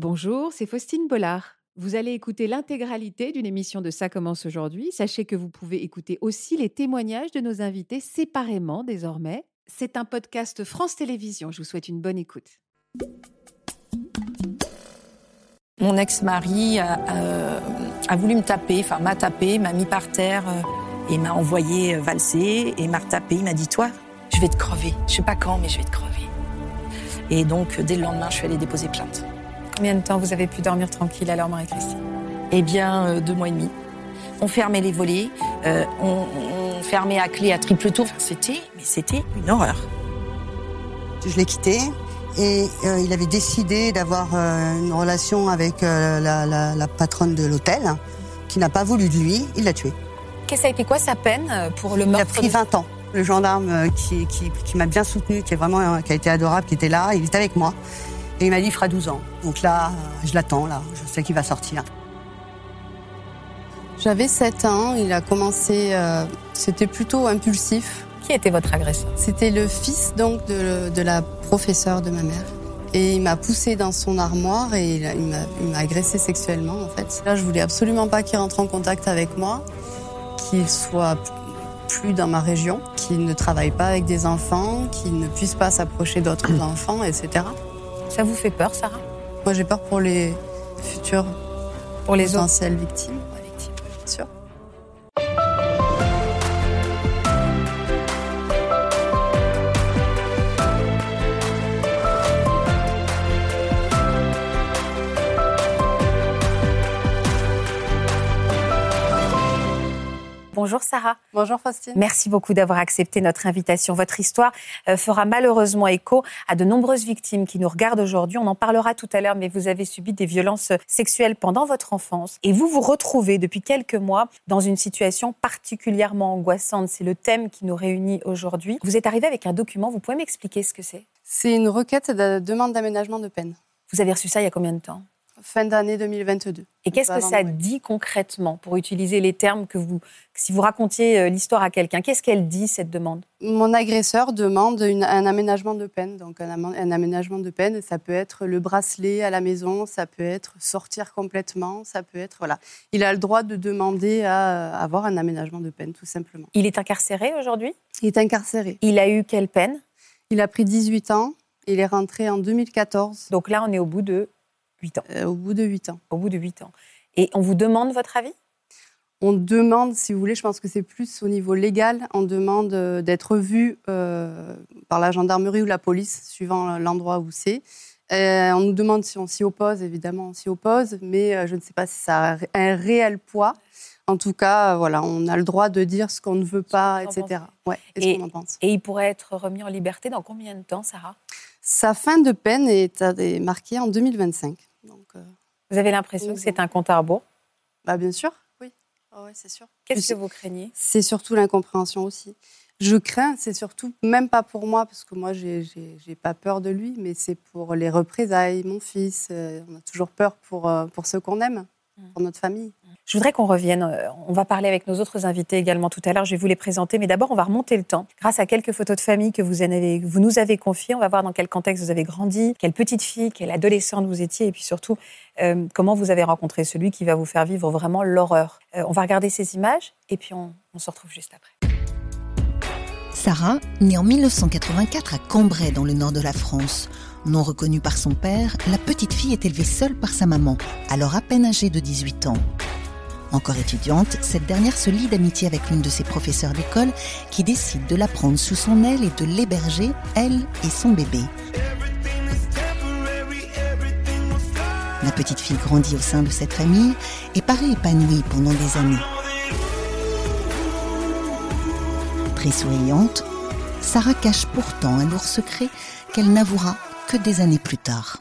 Bonjour, c'est Faustine Bollard. Vous allez écouter l'intégralité d'une émission de Ça commence aujourd'hui. Sachez que vous pouvez écouter aussi les témoignages de nos invités séparément désormais. C'est un podcast France Télévisions. Je vous souhaite une bonne écoute. Mon ex-mari a, euh, voulu me taper, enfin m'a tapé, m'a mis par terre euh, et m'a envoyé euh, valser et m'a retapé. Il m'a dit Toi, je vais te crever. Je sais pas quand, mais je vais te crever. Et donc, dès le lendemain, je suis allée déposer plainte. Combien de temps vous avez pu dormir tranquille alors, Marie-Christine Eh bien, euh, deux mois et demi. On fermait les volets, euh, on, on fermait à clé à triple tour. Enfin, c'était, mais c'était une horreur. Je l'ai quitté et euh, il avait décidé d'avoir euh, une relation avec euh, la, la- la patronne de l'hôtel qui n'a pas voulu de lui. Il l'a tué. Qu'est-ce ça a été quoi sa peine pour le Il a meurtre pris de- 20 ans. Le gendarme qui, qui, qui m'a bien soutenu, qui est vraiment qui a été adorable, qui était là, il était avec moi. Et il m'a dit il fera 12 ans. Donc là, je l'attends, là. Je sais qu'il va sortir. J'avais 7 ans, il a commencé, euh, c'était plutôt impulsif. Qui était votre agresseur? C'était le fils donc de, de la professeure de ma mère. Et il m'a poussé dans son armoire et il m'a agressé sexuellement en fait. Là, je voulais absolument pas qu'il rentre en contact avec moi, qu'il soit plus dans ma région, qu'il ne travaille pas avec des enfants, qu'il ne puisse pas s'approcher d'autres enfants, etc. Ça vous fait peur, Sarah Moi, j'ai peur pour les futures Pour les potentielles victimes. Victimes, bien sûr. Bonjour Sarah. Bonjour Faustine. Merci beaucoup d'avoir accepté notre invitation. Votre histoire euh, fera malheureusement écho à de nombreuses victimes qui nous regardent aujourd'hui. On en parlera tout à l'heure, mais vous avez subi des violences sexuelles pendant votre enfance. Et vous vous retrouvez depuis quelques mois dans une situation particulièrement angoissante. C'est le thème qui nous réunit aujourd'hui. Vous êtes arrivé avec un document. Vous pouvez m'expliquer ce que c'est? C'est une requête de demande d'aménagement de peine. Vous avez reçu ça il y a combien de temps? Fin d'année 2022. Et qu'est-ce que ça dit concrètement, pour utiliser les termes que vous, si vous racontiez euh, l'histoire à quelqu'un, qu'est-ce qu'elle dit cette demande? Mon agresseur demande une- un aménagement de peine. Donc un aménagement de peine, ça peut être le bracelet à la maison, ça peut être sortir complètement, ça peut être voilà. Il a le droit de demander à euh, avoir un aménagement de peine, tout simplement. Il est incarcéré aujourd'hui? Il est incarcéré. Il a eu quelle peine? Il a pris 18 ans. Il est rentré en 2014, Donc là, on est au bout de 8 ans. euh, au bout de 8 ans. Au bout de 8 ans. Et on vous demande votre avis? On demande, si vous voulez, je pense que c'est plus au niveau légal, on demande euh, d'être vu euh, par la gendarmerie ou la police, suivant l'endroit où c'est. On nous demande si on s'y oppose, évidemment, on s'y oppose, mais je ne sais pas si ça a un réel poids. En tout cas, voilà, on a le droit de dire ce qu'on ne veut pas, etc. Ouais, et Et- ce qu'on en pense. Et il pourrait être remis en liberté dans combien de temps, Sarah? Sa fin de peine est, est marquée en 2025. Donc, euh, Vous avez l'impression que c'est un compte à rebours? Bah, bien sûr, oui. Ouais, c'est sûr. Qu'est-ce que vous craignez? C'est surtout l'incompréhension aussi. Je crains, c'est surtout, même pas pour moi, parce que moi, j'ai pas peur de lui, mais c'est pour les représailles, mon fils. euh, on a toujours peur pour, euh, pour ceux qu'on aime, pour notre famille. Je voudrais qu'on revienne. euh, On va parler avec nos autres invités également tout à l'heure. Je vais vous les présenter. Mais d'abord, on va remonter le temps. Grâce à quelques photos de famille que vous, nous avez confiées, on va voir dans quel contexte vous avez grandi, quelle petite fille, quelle adolescente vous étiez, et puis surtout, euh, comment vous avez rencontré celui qui va vous faire vivre vraiment l'horreur. Euh, on va regarder ces images, et puis on, on se retrouve juste après. Sarah, née en 1984 à Cambrai dans le nord de la France. Non reconnue par son père, la petite fille est élevée seule par sa maman, alors à peine âgée de 18 ans. Encore étudiante, cette dernière se lie d'amitié avec l'une de ses professeurs d'école qui décide de la prendre sous son aile et de l'héberger, elle et son bébé. La petite fille grandit au sein de cette famille et paraît épanouie pendant des années. Très souriante, Sarah cache pourtant un lourd secret qu'elle n'avouera que des années plus tard.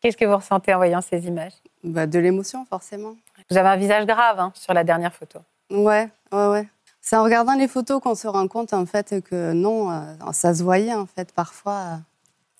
Qu'est-ce que vous ressentez en voyant ces images? Bah, de l'émotion, forcément. Vous avez un visage grave hein, sur la dernière photo. Ouais, ouais, ouais. C'est en regardant les photos qu'on se rend compte, en fait, que non, euh, ça se voyait, en fait, parfois. euh,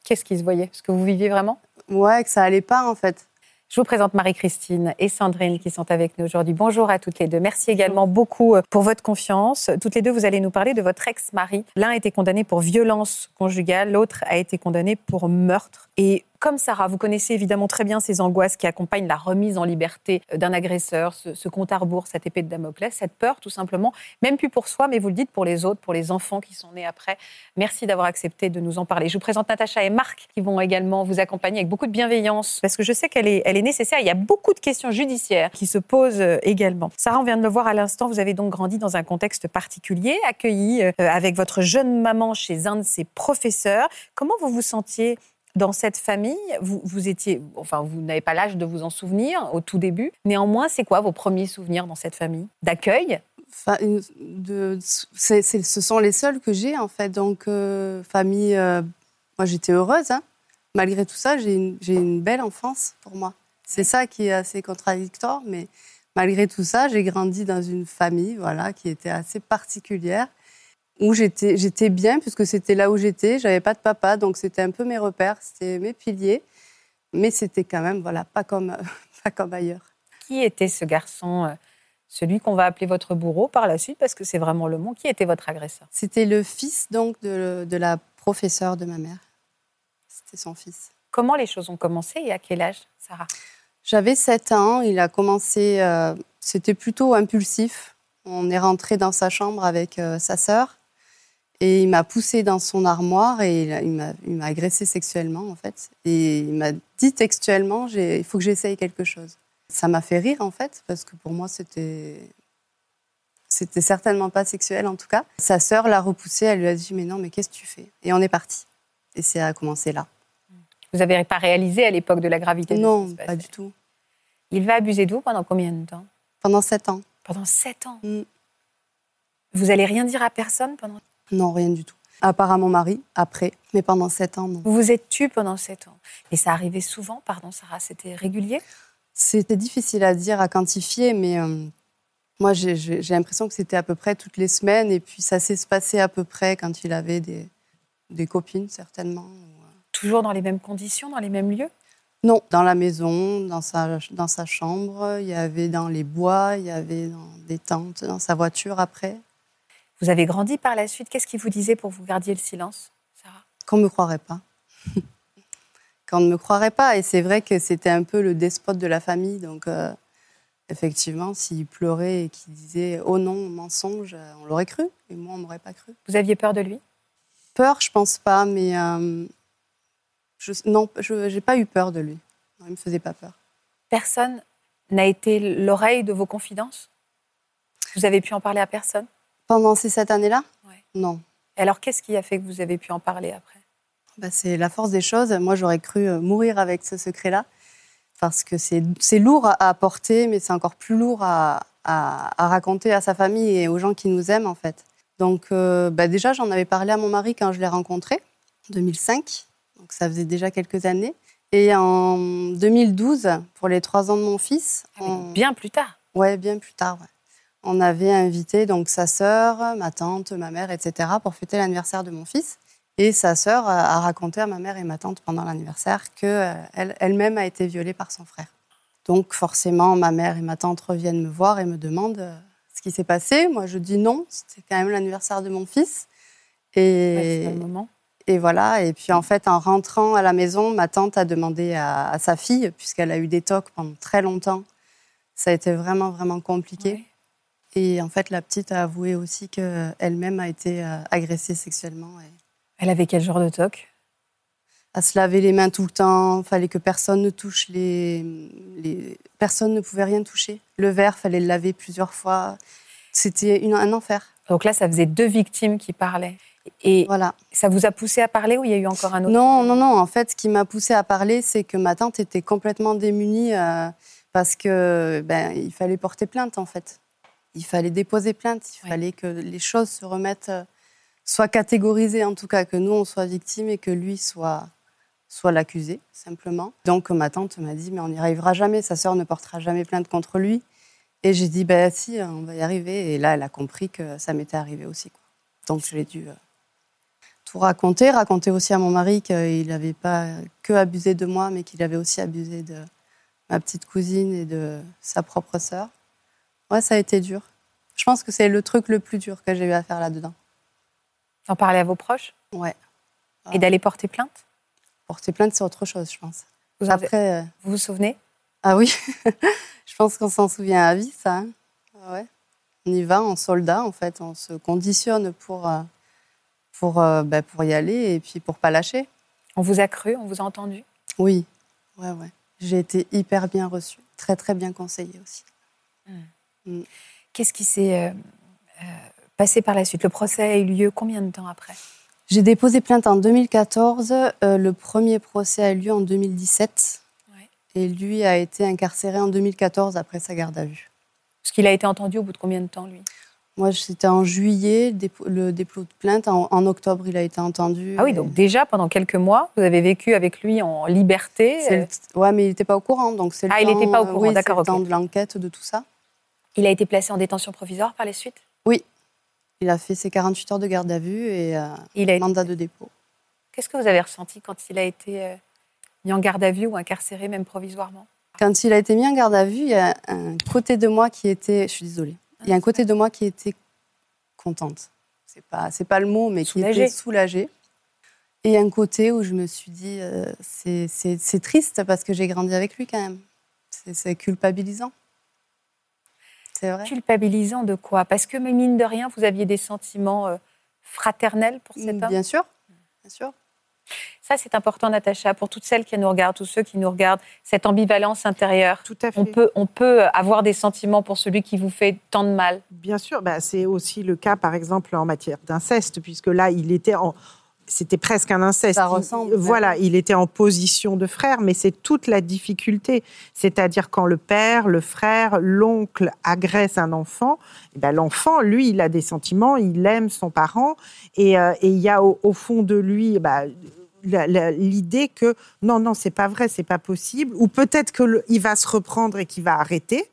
Qu'est-ce qui se voyait? Est-ce que vous viviez vraiment? Ouais, que ça allait pas, en fait. Je vous présente Marie-Christine et Sandrine qui sont avec nous aujourd'hui. Bonjour à toutes les deux. Merci également beaucoup euh, pour votre confiance. Toutes les deux, vous allez nous parler de votre ex-mari. L'un a été condamné pour violence conjugale, l'autre a été condamné pour meurtre. Et comme Sarah, vous connaissez évidemment très bien ces angoisses qui accompagnent la remise en liberté euh, d'un agresseur, ce, compte à rebours, cette épée de Damoclès, cette peur tout simplement, même plus pour soi, mais vous le dites pour les autres, pour les enfants qui sont nés après. Merci d'avoir accepté de nous en parler. Je vous présente Natacha et Marc qui vont également vous accompagner avec beaucoup de bienveillance parce que je sais qu'elle est, est nécessaire. Il y a beaucoup de questions judiciaires qui se posent euh, également. Sarah, on vient de le voir à l'instant, vous avez donc grandi dans un contexte particulier, accueilli euh, avec votre jeune maman chez un de ses professeurs. Comment vous vous sentiez dans cette famille, vous, étiez, enfin, vous n'avez pas l'âge de vous en souvenir au tout début. Néanmoins, c'est quoi vos premiers souvenirs dans cette famille D'accueil? Ce sont les seuls que j'ai, en fait. Donc, euh, famille, euh, moi, j'étais heureuse. Hein. Malgré tout ça, j'ai une, une, belle enfance pour moi. C'est ça qui est assez contradictoire, mais malgré tout ça, j'ai grandi dans une famille, voilà, qui était assez particulière où j'étais, j'étais bien, puisque c'était là où j'étais. J'avais pas de papa, donc c'était un peu mes repères, c'était mes piliers. Mais c'était quand même, voilà, pas comme, pas comme ailleurs. Qui était ce garçon, euh, celui qu'on va appeler votre bourreau par la suite, parce que c'est vraiment le mot. Qui était votre agresseur? C'était le fils donc de, de la professeure de ma mère. C'était son fils. Comment les choses ont commencé et à quel âge, Sarah? J'avais 7 ans. Il a commencé, euh, c'était plutôt impulsif. On est rentré dans sa chambre avec euh, sa sœur. Et il m'a poussé dans son armoire et il m'a agressé sexuellement, en fait. Et il m'a dit textuellement il faut que j'essaye quelque chose. Ça m'a fait rire, en fait, parce que pour moi, c'était. C'était certainement pas sexuel, en tout cas. Sa sœur l'a repoussé, elle lui a dit Mais non, mais qu'est-ce que tu fais? Et on est parti. Et ça a commencé là. Vous n'avez pas réalisé à l'époque de la gravité Non, de ce pas du tout. Il va abuser de vous pendant combien de temps? Pendant sept ans. Pendant sept ans? Mm. Vous allez rien dire à personne pendant non, rien du tout. À part à mon mari, après. Mais pendant sept ans, non. Vous vous êtes tue pendant sept ans. Et ça arrivait souvent, pardon Sarah, c'était régulier? C'était difficile à dire, à quantifier, mais euh, moi j'ai l'impression que c'était à peu près toutes les semaines. Et puis ça s'est passé à peu près quand il avait des, des copines, certainement. Euh. Toujours dans les mêmes conditions, dans les mêmes lieux? Non, dans la maison, dans sa, dans sa chambre, il y avait dans les bois, il y avait dans des tentes, dans sa voiture après. Vous avez grandi par la suite. Qu'est-ce qui vous disait pour vous gardiez le silence, Sarah? Qu'on ne me croirait pas. Qu'on ne me croirait pas. Et c'est vrai que c'était un peu le despote de la famille. Donc, euh, effectivement, s'il pleurait et qu'il disait Oh non, mensonge, on l'aurait cru. Et moi, on ne m'aurait pas cru. Vous aviez peur de lui? Peur, je pense pas. Mais euh, je, non, je n'ai pas eu peur de lui. il ne me faisait pas peur. Personne n'a été l'oreille de vos confidences? Vous avez pu en parler à personne? Pendant ces sept années-là Non. alors, qu'est-ce qui a fait que vous avez pu en parler après? Bah, C'est la force des choses. Moi, j'aurais cru euh, mourir avec ce secret-là, parce que c'est lourd à, porter, mais c'est encore plus lourd à, raconter à sa famille et aux gens qui nous aiment, en fait. Donc, euh, bah, déjà, j'en avais parlé à mon mari quand je l'ai rencontré, en 2005. Donc, ça faisait déjà quelques années. Et en 2012, pour les trois ans de mon fils. Ah bien plus tard. Ouais, bien plus tard. Ouais on avait invité donc sa sœur, ma tante, ma mère, etc. pour fêter l'anniversaire de mon fils. Et sa sœur a raconté à ma mère et ma tante pendant l'anniversaire qu'elle euh, elle-même a été violée par son frère. Donc forcément, ma mère et ma tante reviennent me voir et me demandent euh, ce qui s'est passé. Moi, je dis non, c'était quand même l'anniversaire de mon fils. Et, le moment. et voilà. Et puis en fait, en rentrant à la maison, ma tante a demandé à, sa fille, puisqu'elle a eu des tocs pendant très longtemps. Ça a été vraiment, vraiment compliqué. Et en fait, la petite a avoué aussi qu'elle-même a été euh, agressée sexuellement. Elle avait quel genre de toc? À se laver les mains tout le temps. Il fallait que personne ne touche les... les... Personne ne pouvait rien toucher. Le verre, fallait le laver plusieurs fois. C'était un enfer. Donc là, ça faisait deux victimes qui parlaient. Et voilà. ça vous a poussé à parler ou il y a eu encore un autre Non, non, non. En fait, ce qui m'a poussé à parler, c'est que ma tante était complètement démunie euh, parce que ben, il fallait porter plainte, en fait il fallait déposer plainte, il fallait que les choses se remettent, euh, soient catégorisées en tout cas, que nous on soit victime et que lui soit, soit l'accusé, simplement. Donc ma tante m'a dit, mais on n'y arrivera jamais, sa sœur ne portera jamais plainte contre lui. Et j'ai dit, ben si, on va y arriver. Et là, elle a compris que ça m'était arrivé aussi. Quoi. Donc j'ai dû euh, tout raconter, raconter aussi à mon mari qu'il n'avait pas que abusé de moi, mais qu'il avait aussi abusé de ma petite cousine et de sa propre sœur. Ouais, ça a été dur. Je pense que c'est le truc le plus dur que j'ai eu à faire là-dedans. D'en parler à vos proches Ouais. Et d'aller porter plainte Porter plainte, c'est autre chose, je pense. Vous, Après, vous vous souvenez? Ah oui, je pense qu'on s'en souvient à vie, ça. Hein. Ah ouais. On y va en soldat, en fait. On se conditionne pour, pour, ben, pour y aller et puis pour pas lâcher. On vous a cru, on vous a entendu? Oui, ouais, ouais. J'ai été hyper bien reçue, très très bien conseillée aussi. Hmm. Hmm. Qu'est-ce qui s'est euh, euh, passé par la suite? Le procès a eu lieu combien de temps après? J'ai déposé plainte en 2014. Euh, le premier procès a eu lieu en 2017. Et lui a été incarcéré en 2014 après sa garde à vue. Parce qu'il a été entendu au bout de combien de temps, lui? Moi, c'était en juillet, le dépôt de plainte. En, octobre, il a été entendu. Ah oui, donc déjà, pendant quelques mois, vous avez vécu avec lui en liberté Oui, Ouais, mais il n'était pas au courant. Donc c'est ah, il n'était pas au courant, d'accord. le temps de l'enquête, de tout ça. Il a été placé en détention provisoire par les suites Oui. Il a fait ses 48 heures de garde à vue et euh, il a mandat de dépôt. Qu'est-ce que vous avez ressenti quand il a été euh, mis en garde à vue ou incarcéré, même provisoirement? Quand il a été mis en garde à vue, il y a un côté de moi qui était... Je suis désolée il y a un côté de moi qui était contente. C'est pas, c'est pas le mot, mais qui était soulagée. Et un côté où je me suis dit, euh, c'est, c'est, triste parce que j'ai grandi avec lui quand même. C'est, culpabilisant. C'est vrai. Culpabilisant de quoi? Parce que, mine de rien, vous aviez des sentiments euh, fraternels pour cet homme? Bien sûr, bien sûr. Ça, c'est important, Natacha, pour toutes celles qui nous regardent, tous ceux qui nous regardent, cette ambivalence intérieure. Tout à fait. On peut, on peut avoir des sentiments pour celui qui vous fait tant de mal. Bien sûr, bah, c'est aussi le cas, par exemple, en matière d'inceste, puisque là, il était en, c'était presque un inceste. Ça ressemble. voilà, il était en position de frère, mais c'est toute la difficulté. C'est-à-dire quand le père, le frère, l'oncle agresse un enfant, eh ben l'enfant, lui, il a des sentiments, il aime son parent, et, euh, il y a au, fond de lui, bah, l'idée que non, non, c'est pas vrai, c'est pas possible, ou peut-être qu'il va se reprendre et qu'il va arrêter.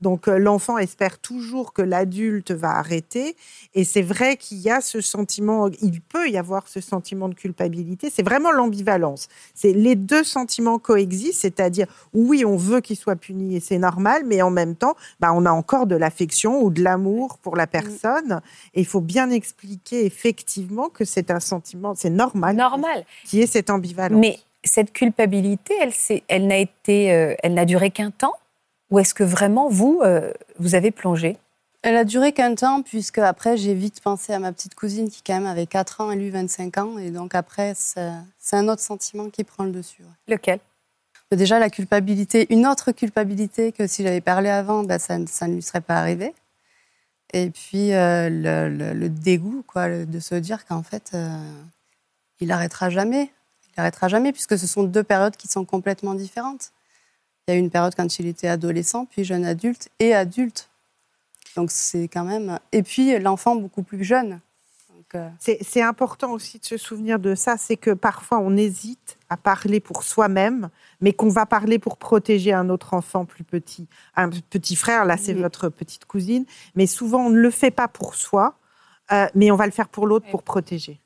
Donc euh, l'enfant espère toujours que l'adulte va arrêter. Et c'est vrai qu'il y a ce sentiment, il peut y avoir ce sentiment de culpabilité. C'est vraiment l'ambivalence. C'est les deux sentiments coexistent, c'est-à-dire oui, on veut qu'il soit puni et c'est normal, mais en même temps, bah, on a encore de l'affection ou de l'amour pour la personne. Et il faut bien expliquer effectivement que c'est un sentiment, c'est normal. Normal. Qui est cette ambivalence. Mais cette culpabilité, elle, elle n'a été, euh, elle n'a duré qu'un temps. Ou est-ce que vraiment, vous, euh, vous avez plongé? Elle a duré qu'un temps, puisque après, j'ai vite pensé à ma petite cousine qui, quand même, avait 4 ans et lui 25 ans. Et donc, après, c'est un autre sentiment qui prend le dessus. Lequel? Déjà, la culpabilité, une autre culpabilité que si j'avais parlé avant, ben, ça, ça, ne lui serait pas arrivé. Et puis, euh, le, dégoût, quoi, de se dire qu'en fait, euh, il arrêtera jamais. Il arrêtera jamais, puisque ce sont deux périodes qui sont complètement différentes. Il y a eu une période quand il était adolescent, puis jeune adulte et adulte. Donc c'est quand même. Et puis l'enfant beaucoup plus jeune. Euh, c'est important aussi de se souvenir de ça, c'est que parfois on hésite à parler pour soi-même, mais qu'on va parler pour protéger un autre enfant plus petit. Un petit frère, là c'est votre petite cousine, mais souvent on ne le fait pas pour soi, euh, mais on va le faire pour l'autre pour protéger.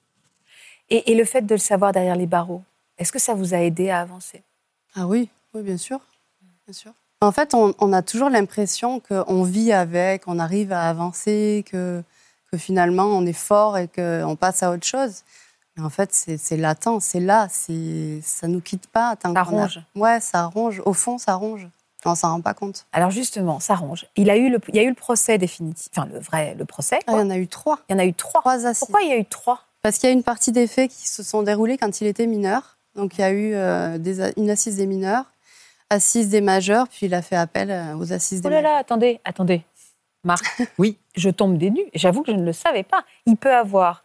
Et, et, le fait de le savoir derrière les barreaux, est-ce que ça vous a aidé à avancer? Ah oui, oui, bien sûr. Bien sûr. En fait, on, a toujours l'impression qu'on vit avec, on arrive à avancer, que, que finalement on est fort et qu'on passe à autre chose. Mais en fait, c'est latent, c'est là, ça ne nous quitte pas. ça ronge. Ouais, ça ronge. Au fond, ça ronge. On s'en rend pas compte. Alors justement, ça ronge. Il, a eu le, il y a eu le procès définitif, enfin le vrai, le procès. Ah, il y en a eu trois. Il y en a eu trois. trois assises. Pourquoi il y a eu trois? Parce qu'il y a une partie des faits qui se sont déroulés quand il était mineur. Donc il y a eu euh, des, une assise des mineurs assises des majeurs, puis il a fait appel euh, aux assises des majeurs. Oh là là, attendez, attendez. Marc, oui. je tombe des nues. J'avoue que je ne le savais pas. Il peut avoir,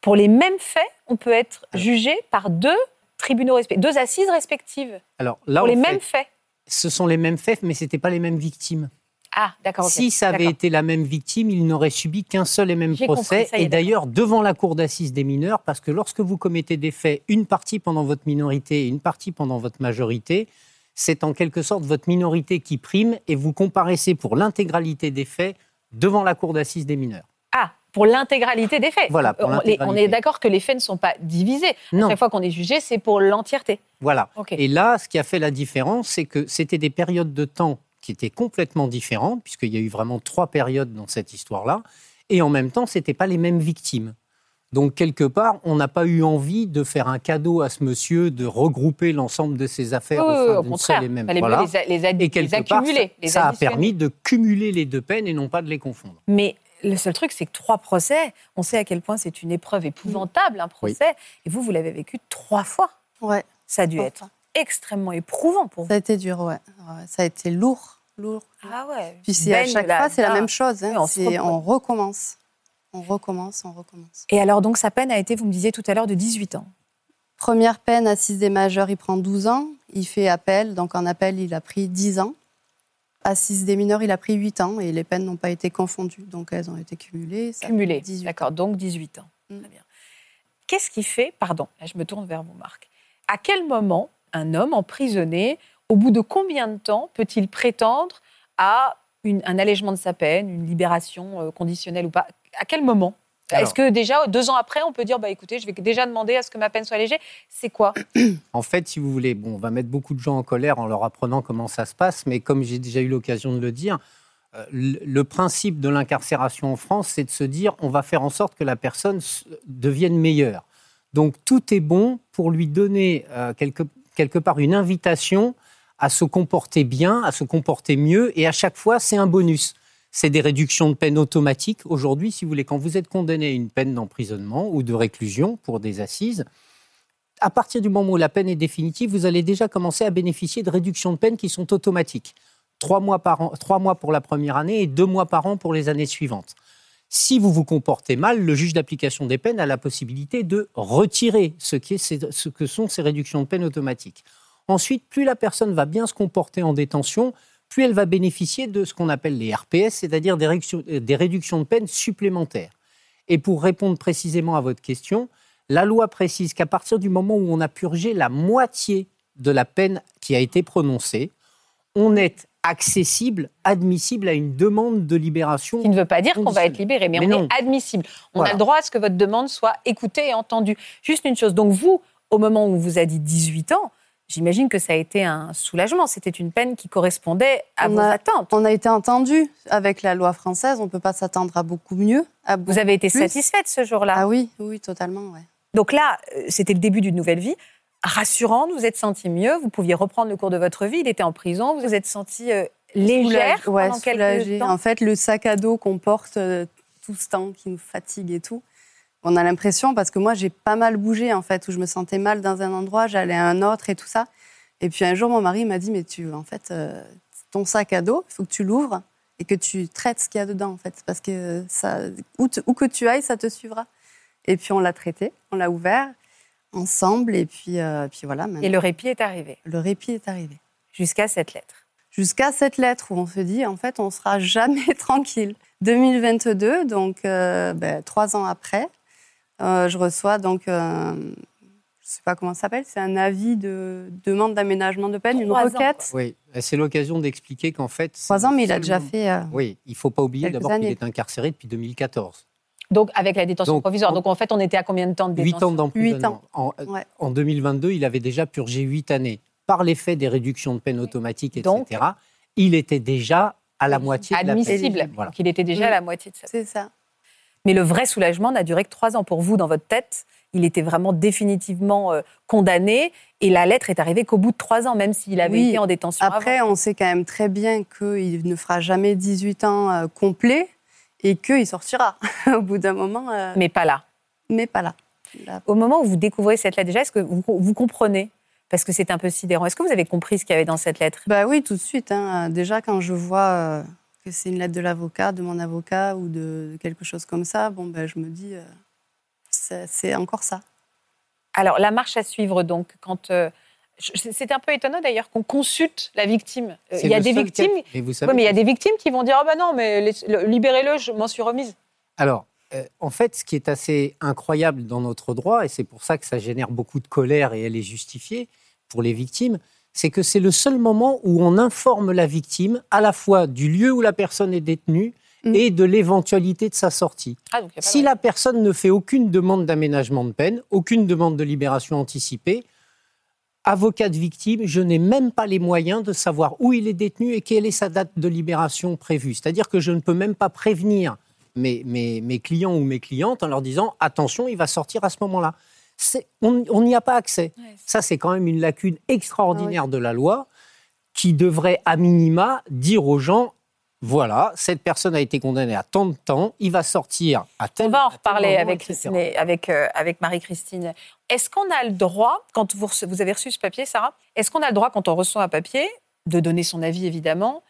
pour les mêmes faits, on peut être jugé par deux tribunaux deux assises respectives. Alors là, pour les mêmes faits. Ce sont les mêmes faits, mais ce n'étaient pas les mêmes victimes. Ah, d'accord. Si ça avait été la même victime, il n'aurait subi qu'un seul et même procès. et d'ailleurs, devant la cour d'assises des mineurs, parce que lorsque vous commettez des faits, une partie pendant votre minorité et une partie pendant votre majorité, c'est en quelque sorte votre minorité qui prime et vous comparaissez pour l'intégralité des faits devant la cour d'assises des mineurs. Ah, pour l'intégralité des faits. Voilà. on, est d'accord que les faits ne sont pas divisés. Non. Chaque fois qu'on est jugé, c'est pour l'entièreté. Voilà. Et là, ce qui a fait la différence, c'est que c'était des périodes de temps qui étaient complètement différentes, puisqu'il y a eu vraiment trois périodes dans cette histoire-là, et en même temps, ce n'étaient pas les mêmes victimes. Donc, quelque part, on n'a pas eu envie de faire un cadeau à ce monsieur, de regrouper l'ensemble de ses affaires au, sein d'une seule et même. Voilà. Les, les, et quelque accumuler, part, ça, a permis de cumuler les deux peines et non pas de les confondre. Mais le seul truc, c'est que trois procès, on sait à quel point c'est une épreuve épouvantable, un procès. Et vous, vous l'avez vécu trois fois. Ouais. Ça a dû être extrêmement éprouvant pour vous. Ça a été dur, ouais. Ça a été lourd, lourd. Ah ouais. Puis à chaque fois, c'est la même chose. Hein. on recommence on recommence, on recommence. Et alors, donc, sa peine a été, vous me disiez tout à l'heure, de 18 ans Première peine, assise des majeurs, il prend 12 ans. Il fait appel, donc en appel, il a pris 10 ans. Assise des mineurs, il a pris 8 ans et les peines n'ont pas été confondues, donc elles ont été cumulées. Cumulées, d'accord, donc 18 ans. Mm. Très bien. Qu'est-ce qui fait, pardon, là je me tourne vers vous, Marc, à quel moment un homme emprisonné, au bout de combien de temps peut-il prétendre à un allègement de sa peine, une libération euh, conditionnelle ou pas? À quel moment? Est-ce que déjà, deux ans après, on peut dire, bah, écoutez, je vais déjà demander à ce que ma peine soit allégée C'est quoi? En fait, si vous voulez, bon, on va mettre beaucoup de gens en colère en leur apprenant comment ça se passe, mais comme j'ai déjà eu l'occasion de le dire, euh, le principe de l'incarcération en France, c'est de se dire, on va faire en sorte que la personne devienne meilleure. Donc tout est bon pour lui donner euh, quelque, quelque part une invitation à se comporter bien, à se comporter mieux, et à chaque fois, c'est un bonus c'est des réductions de peine automatiques. Aujourd'hui, si vous voulez, quand vous êtes condamné à une peine d'emprisonnement ou de réclusion pour des assises, à partir du moment où la peine est définitive, vous allez déjà commencer à bénéficier de réductions de peine qui sont automatiques. Trois mois, par an, trois mois pour la première année et deux mois par an pour les années suivantes. Si vous vous comportez mal, le juge d'application des peines a la possibilité de retirer ce, qui est, ce que sont ces réductions de peine automatiques. Ensuite, plus la personne va bien se comporter en détention, plus elle va bénéficier de ce qu'on appelle les RPS, c'est-à-dire des, réductions de peine supplémentaires. Et pour répondre précisément à votre question, la loi précise qu'à partir du moment où on a purgé la moitié de la peine qui a été prononcée, on est accessible, admissible à une demande de libération. Qui ne veut pas dire qu'on va être libéré, mais, on est admissible. On a le droit à ce que votre demande soit écoutée et entendue. Juste une chose, donc vous, au moment où vous a dit 18 ans, J'imagine que ça a été un soulagement. C'était une peine qui correspondait à vos attentes. On a été entendu avec la loi française. On ne peut pas s'attendre à beaucoup mieux. vous avez été satisfaite ce jour-là? Ah oui, oui, totalement. Ouais. Donc là, euh, c'était le début d'une nouvelle vie. Rassurante, vous êtes senti mieux. Vous pouviez reprendre le cours de votre vie. Il était en prison. Vous vous êtes senti euh, légère pendant quelques temps. En fait, le sac à dos qu'on porte euh, tout ce temps, qui nous fatigue et tout, on a l'impression, parce que moi j'ai pas mal bougé en fait, où je me sentais mal dans un endroit, j'allais à un autre et tout ça. Et puis un jour, mon mari m'a dit, mais tu, en fait, euh, ton sac à dos, il faut que tu l'ouvres et que tu traites ce qu'il y a dedans en fait, parce que ça, où, que tu ailles, ça te suivra. Et puis on l'a traité, on l'a ouvert ensemble et puis, euh, puis voilà. Et le répit est arrivé. Le répit est arrivé. Jusqu'à cette lettre. Jusqu'à cette lettre où on se dit, en fait, on sera jamais tranquille. 2022, donc euh, ben, trois ans après, euh, je reçois donc, euh, je ne sais pas comment ça s'appelle, c'est un avis de demande d'aménagement de peine, une requête. Oui, c'est l'occasion d'expliquer qu'en fait. Trois ans, mais il a déjà fait. Euh, oui, il ne faut pas oublier d'abord qu'il est incarcéré depuis 2014. Donc, avec la détention provisoire. Donc, en fait, on était à combien de temps de détention 8 ans d'emprisonnement. En, en, 2022, il avait déjà purgé 8 années. Par l'effet des réductions de peine automatiques, etc., il était déjà à la moitié de la peine. Admissible. Voilà. il était déjà à la moitié de sa peine. C'est ça. Mais le vrai soulagement n'a duré que trois ans. Pour vous, dans votre tête, il était vraiment définitivement euh, condamné. Et la lettre est arrivée qu'au bout de trois ans, même s'il avait été en détention. Après, on sait quand même très bien qu'il ne fera jamais 18 ans euh, complets et qu'il sortira au bout d'un moment. Euh, mais pas là. Mais pas là. Au moment où vous découvrez cette lettre, déjà, est-ce que vous, vous comprenez? Parce que c'est un peu sidérant. Est-ce que vous avez compris ce qu'il y avait dans cette lettre? Bah oui, tout de suite. Hein. Déjà, quand je vois que c'est une lettre de l'avocat, de mon avocat ou de quelque chose comme ça, bon, ben, je me dis, euh, c'est encore ça. Alors, la marche à suivre, donc, quand. Euh, c'est un peu étonnant d'ailleurs qu'on consulte la victime. Euh, il y a des victimes. Mais, mais il y a des victimes qui vont dire oh ben non, mais libérez-le, je m'en suis remise. Alors, en fait, ce qui est assez incroyable dans notre droit, et c'est pour ça que ça génère beaucoup de colère et elle est justifiée pour les victimes, c'est que c'est le seul moment où on informe la victime à la fois du lieu où la personne est détenue mm. et de l'éventualité de sa sortie. Ah, si la personne ne fait aucune demande d'aménagement de peine, aucune demande de libération anticipée, avocat de victime, je n'ai même pas les moyens de savoir où il est détenu et quelle est sa date de libération prévue. C'est-à-dire que je ne peux même pas prévenir mes, mes, mes, clients ou mes clientes en leur disant attention, il va sortir à ce moment-là. On n'y a pas accès. Ça, c'est quand même une lacune extraordinaire ah de la loi qui devrait, à minima, dire aux gens voilà, cette personne a été condamnée à tant de temps, il va sortir à tel On va en reparler avec, avec, euh, avec Marie-Christine. Est-ce qu'on a le droit, quand vous, vous avez reçu ce papier, Sarah, est-ce qu'on a le droit, quand on reçoit un papier, de donner son avis, évidemment,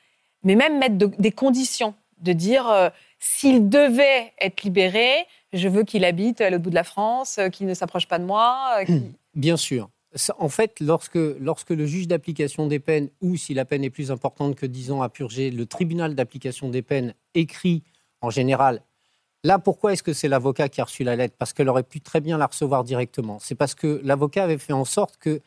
mais même mettre des conditions, de dire euh, s'il devait être libéré, je veux qu'il habite à l'autre bout de la France, euh, qu'il ne s'approche pas de moi Bien sûr en fait, lorsque, lorsque le juge d'application des peines, ou si la peine est plus importante que 10 ans à purger, le tribunal d'application des peines écrit en général Là, pourquoi est-ce que c'est l'avocat qui a reçu la lettre? Parce qu'elle aurait pu très bien la recevoir directement. C'est parce que l'avocat avait fait en sorte que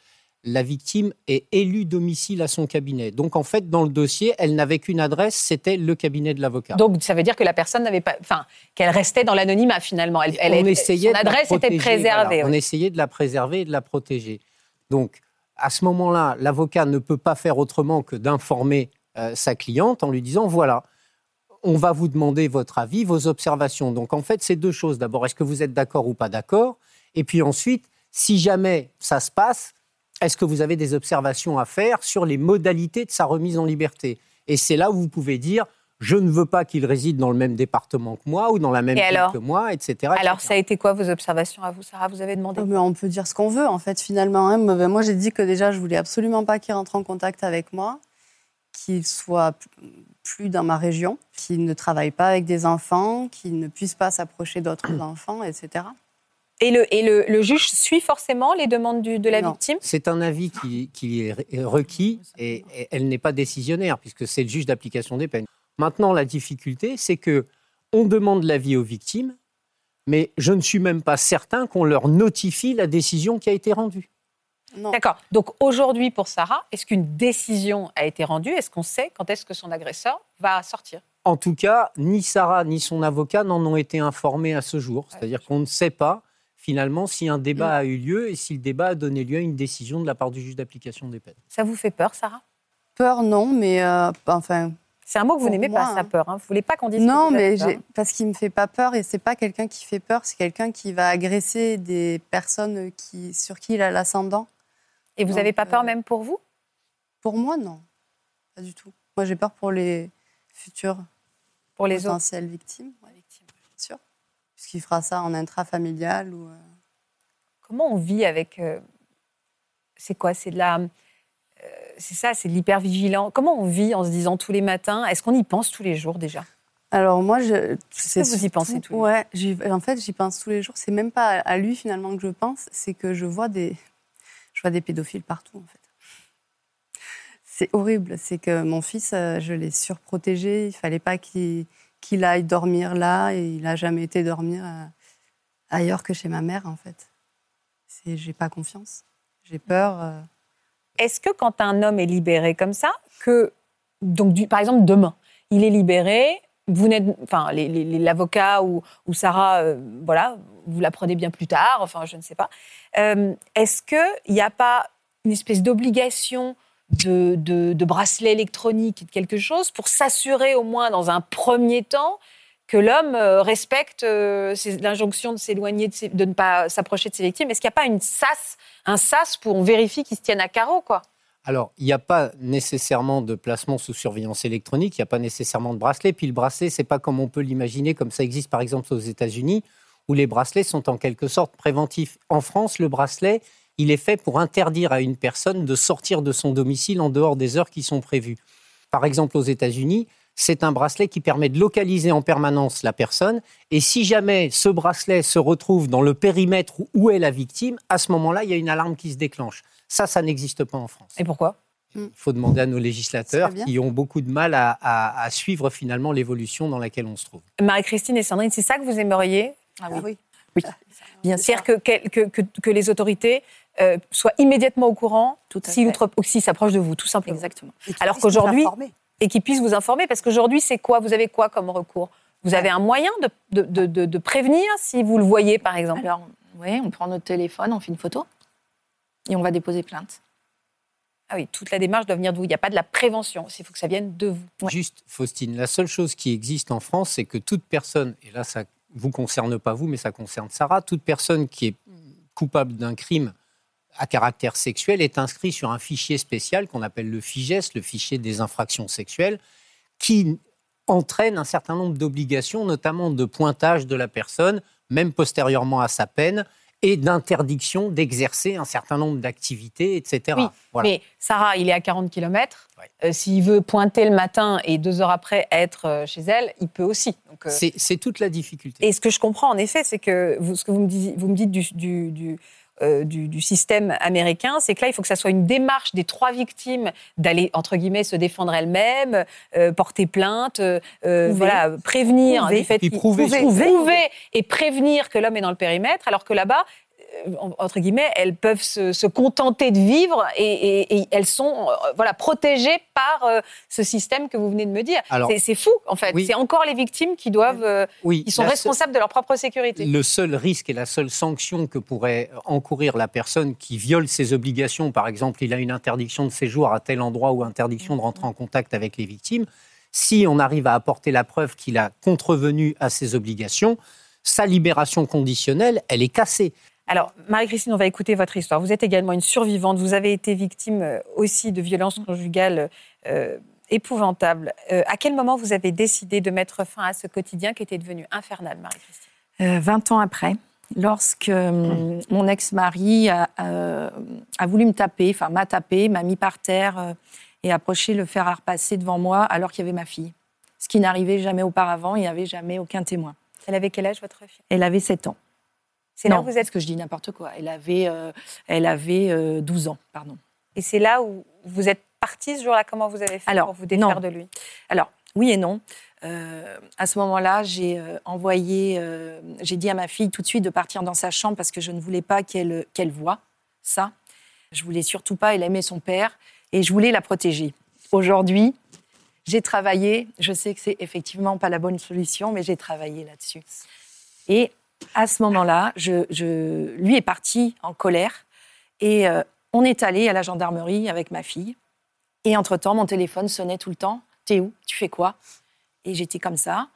la victime ait élu domicile à son cabinet. Donc, en fait, dans le dossier, elle n'avait qu'une adresse, c'était le cabinet de l'avocat. Donc, ça veut dire que la personne n'avait pas, enfin, qu'elle restait dans l'anonymat finalement. Elle, elle, on essayait son adresse était préservée. On essayait de la préserver et de la protéger. Donc, à ce moment-là, l'avocat ne peut pas faire autrement que d'informer euh, sa cliente en lui disant, voilà, on va vous demander votre avis, vos observations. Donc, en fait, c'est deux choses. D'abord, est-ce que vous êtes d'accord ou pas d'accord? Et puis ensuite, si jamais ça se passe, est-ce que vous avez des observations à faire sur les modalités de sa remise en liberté? Et c'est là où vous pouvez dire, je ne veux pas qu'il réside dans le même département que moi ou dans la même ville que moi, etc., Alors, ça a été quoi vos observations à vous, Sarah? Vous avez demandé mais On peut dire ce qu'on veut, en fait, finalement. Hein. Moi, j'ai dit que déjà, je voulais absolument pas qu'il rentre en contact avec moi, qu'il soit plus dans ma région, qu'il ne travaille pas avec des enfants, qu'il ne puisse pas s'approcher d'autres enfants, etc. Et, le, et le, juge suit forcément les demandes de la victime? C'est un avis qui, qui est requis et elle n'est pas décisionnaire, puisque c'est le juge d'application des peines. Maintenant, la difficulté, c'est que on demande l'avis aux victimes, mais je ne suis même pas certain qu'on leur notifie la décision qui a été rendue. D'accord. Donc aujourd'hui, pour Sarah, est-ce qu'une décision a été rendue? Est-ce qu'on sait quand est-ce que son agresseur va sortir? En tout cas, ni Sarah ni son avocat n'en ont été informés à ce jour. C'est-à-dire qu'on ne sait pas finalement si un débat a eu lieu et si le débat a donné lieu à une décision de la part du juge d'application des peines. Ça vous fait peur, Sarah? Peur, non, mais euh, enfin, c'est un mot que vous n'aimez pas, sa hein. peur. Hein. Vous voulez pas qu'on dise Non, mais parce qu'il me fait pas peur et c'est pas quelqu'un qui fait peur, c'est quelqu'un qui va agresser des personnes qui, sur qui il a l'ascendant. Et vous n'avez pas peur euh, même pour vous? Pour moi, non, pas du tout. Moi, j'ai peur pour les futures pour les potentielles victimes, ouais, puisqu'il fera ça en intrafamilial ou. Euh? Comment on vit avec euh, C'est quoi? C'est de la c'est ça, c'est l'hypervigilant. Comment on vit en se disant tous les matins? Est-ce qu'on y pense tous les jours déjà? Alors moi, je, c'est vous y pensez tous ouais, en fait, j'y pense tous les jours. C'est même pas à lui finalement que je pense, c'est que je vois des, je vois des pédophiles partout en fait. C'est horrible. C'est que mon fils, euh, je l'ai surprotégé. Il fallait pas qu'il qu'il aille dormir là et il a jamais été dormir euh, ailleurs que chez ma mère en fait. J'ai pas confiance. J'ai peur. Euh, est-ce que quand un homme est libéré comme ça, que, donc, du, par exemple, demain, il est libéré, vous n'êtes, enfin, l'avocat ou, ou, Sarah, euh, voilà, vous la prenez bien plus tard, enfin, je ne sais pas. Est-ce qu'il n'y a pas une espèce d'obligation de, de, bracelet électronique, de quelque chose, pour s'assurer au moins dans un premier temps que l'homme euh, respecte l'injonction de s'éloigner, de, de, ne pas s'approcher de ses victimes Est-ce qu'il n'y a pas une sas un sas pour on vérifie qu'ils se tiennent à carreau, quoi? Alors, il n'y a pas nécessairement de placement sous surveillance électronique, il n'y a pas nécessairement de bracelet. Puis le bracelet, c'est pas comme on peut l'imaginer, comme ça existe par exemple aux États-Unis, où les bracelets sont en quelque sorte préventifs. En France, le bracelet, il est fait pour interdire à une personne de sortir de son domicile en dehors des heures qui sont prévues. Par exemple, aux États-Unis, c'est un bracelet qui permet de localiser en permanence la personne. Et si jamais ce bracelet se retrouve dans le périmètre où est la victime, à ce moment-là, il y a une alarme qui se déclenche. Ça, ça n'existe pas en France. Et pourquoi? Il faut demander à nos législateurs qui ont beaucoup de mal à, suivre finalement l'évolution dans laquelle on se trouve. Marie-Christine et Sandrine, c'est ça que vous aimeriez? Ah oui. oui. Bien sûr que, que, que, les autorités euh, soient immédiatement au courant s'ils si s'approchent de vous, tout simplement. Exactement. Alors qu'aujourd'hui, et qui puissent vous informer. Parce qu'aujourd'hui, c'est quoi? Vous avez quoi comme recours? Vous avez un moyen de, de, de, prévenir si vous le voyez, par exemple? Alors, oui, on prend notre téléphone, on fait une photo et on va déposer plainte. Ah oui, toute la démarche doit venir de vous. Il n'y a pas de la prévention. Il faut que ça vienne de vous. Juste, Faustine, la seule chose qui existe en France, c'est que toute personne, et là, ça vous concerne pas vous, mais ça concerne Sarah, toute personne qui est coupable d'un crime à caractère sexuel est inscrite sur un fichier spécial qu'on appelle le FIGES, le fichier des infractions sexuelles, qui entraîne un certain nombre d'obligations, notamment de pointage de la personne, même postérieurement à sa peine, et d'interdiction d'exercer un certain nombre d'activités, etc. Oui, Mais Sarah, il est à 40 km. Euh, s'il veut pointer le matin et deux heures après être euh, chez elle, il peut aussi. Euh, c'est toute la difficulté. Et ce que je comprends en effet, c'est que vous, ce que vous me, dites, vous me dites du, du euh, du, système américain, c'est que là, il faut que ça soit une démarche des trois victimes d'aller, entre guillemets, se défendre elles-mêmes, euh, porter plainte, euh, voilà, prévenir du fait prouver, et prévenir que l'homme est dans le périmètre, alors que là-bas, entre guillemets, elles peuvent se, contenter de vivre et, elles sont euh, voilà, protégées par euh, ce système que vous venez de me dire. C'est fou, en fait. C'est encore les victimes qui doivent, oui, qui sont responsables de leur propre sécurité. Le seul risque et la seule sanction que pourrait encourir la personne qui viole ses obligations, par exemple, il a une interdiction de séjour à tel endroit ou interdiction de rentrer en contact avec les victimes, si on arrive à apporter la preuve qu'il a contrevenu à ses obligations, sa libération conditionnelle, elle est cassée. Alors, Marie-Christine, on va écouter votre histoire. Vous êtes également une survivante. Vous avez été victime euh, aussi de violences conjugales euh, épouvantables. Euh, à quel moment vous avez décidé de mettre fin à ce quotidien qui était devenu infernal, Marie-Christine? 20 ans après, lorsque mon ex-mari a, voulu me taper, enfin m'a tapé, m'a mis par terre et approché le fer à repasser devant moi alors qu'il y avait ma fille. Ce qui n'arrivait jamais auparavant, il n'y avait jamais aucun témoin. Elle avait quel âge, votre fille? Elle avait 7 ans. C'est là où vous êtes que je dis n'importe quoi. Elle avait, euh, elle avait 12 euh, ans, pardon. Et c'est là où vous êtes partie ce jour-là? Comment vous avez fait pour vous défaire de lui? Alors, oui et non. Euh, à ce moment-là, j'ai envoyé, j'ai dit à ma fille tout de suite de partir dans sa chambre parce que je ne voulais pas qu'elle qu'elle voie ça. Je voulais surtout pas. Elle aimait son père et je voulais la protéger. Aujourd'hui, j'ai travaillé. Je sais que c'est effectivement pas la bonne solution, mais j'ai travaillé là-dessus. Et à ce moment-là, je, lui est parti en colère et euh, on est allé à la gendarmerie avec ma fille. Et entre-temps, mon téléphone sonnait tout le temps. T'es où? Tu fais quoi? Et j'étais comme ça.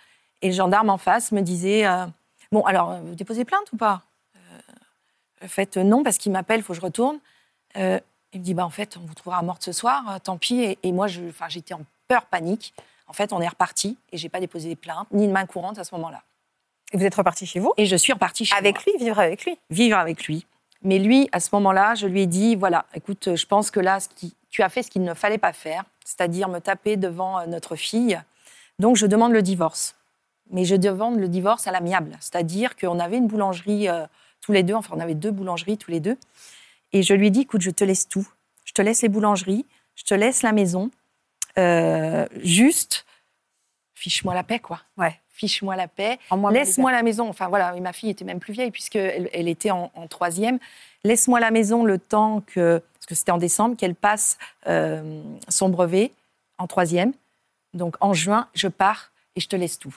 Et le gendarme en face me disait euh, Bon, alors, euh, vous déposez plainte ou pas En fait, non, parce qu'il m'appelle, il faut que je retourne. il me dit bah, En fait, on vous trouvera morte ce soir, tant pis. Et, moi, j'étais en peur, panique. En fait, on est reparti et j'ai pas déposé plainte, ni de main courante à ce moment-là. Et vous êtes reparti chez vous Et je suis repartie chez avec lui, vivre avec lui. Vivre avec lui. Mais lui, à ce moment-là, je lui ai dit voilà, écoute, je pense que là, ce qui, tu as fait ce qu'il ne fallait pas faire, c'est-à-dire me taper devant euh, notre fille. Donc, je demande le divorce. Mais je demande le divorce à l'amiable, c'est-à-dire qu'on avait une boulangerie euh, tous les deux, enfin, on avait deux boulangeries tous les deux. Et je lui ai dit écoute, je te laisse tout. Je te laisse les boulangeries, je te laisse la maison. Euh, juste, fiche-moi la paix, quoi. Ouais fiche-moi la paix, laisse-moi la maison. Enfin voilà, ma fille était même plus vieille puisqu'elle elle était en, troisième. Laisse-moi la maison le temps que, parce que c'était en décembre, qu'elle passe euh, son brevet en troisième. Donc en juin, je pars et je te laisse tout.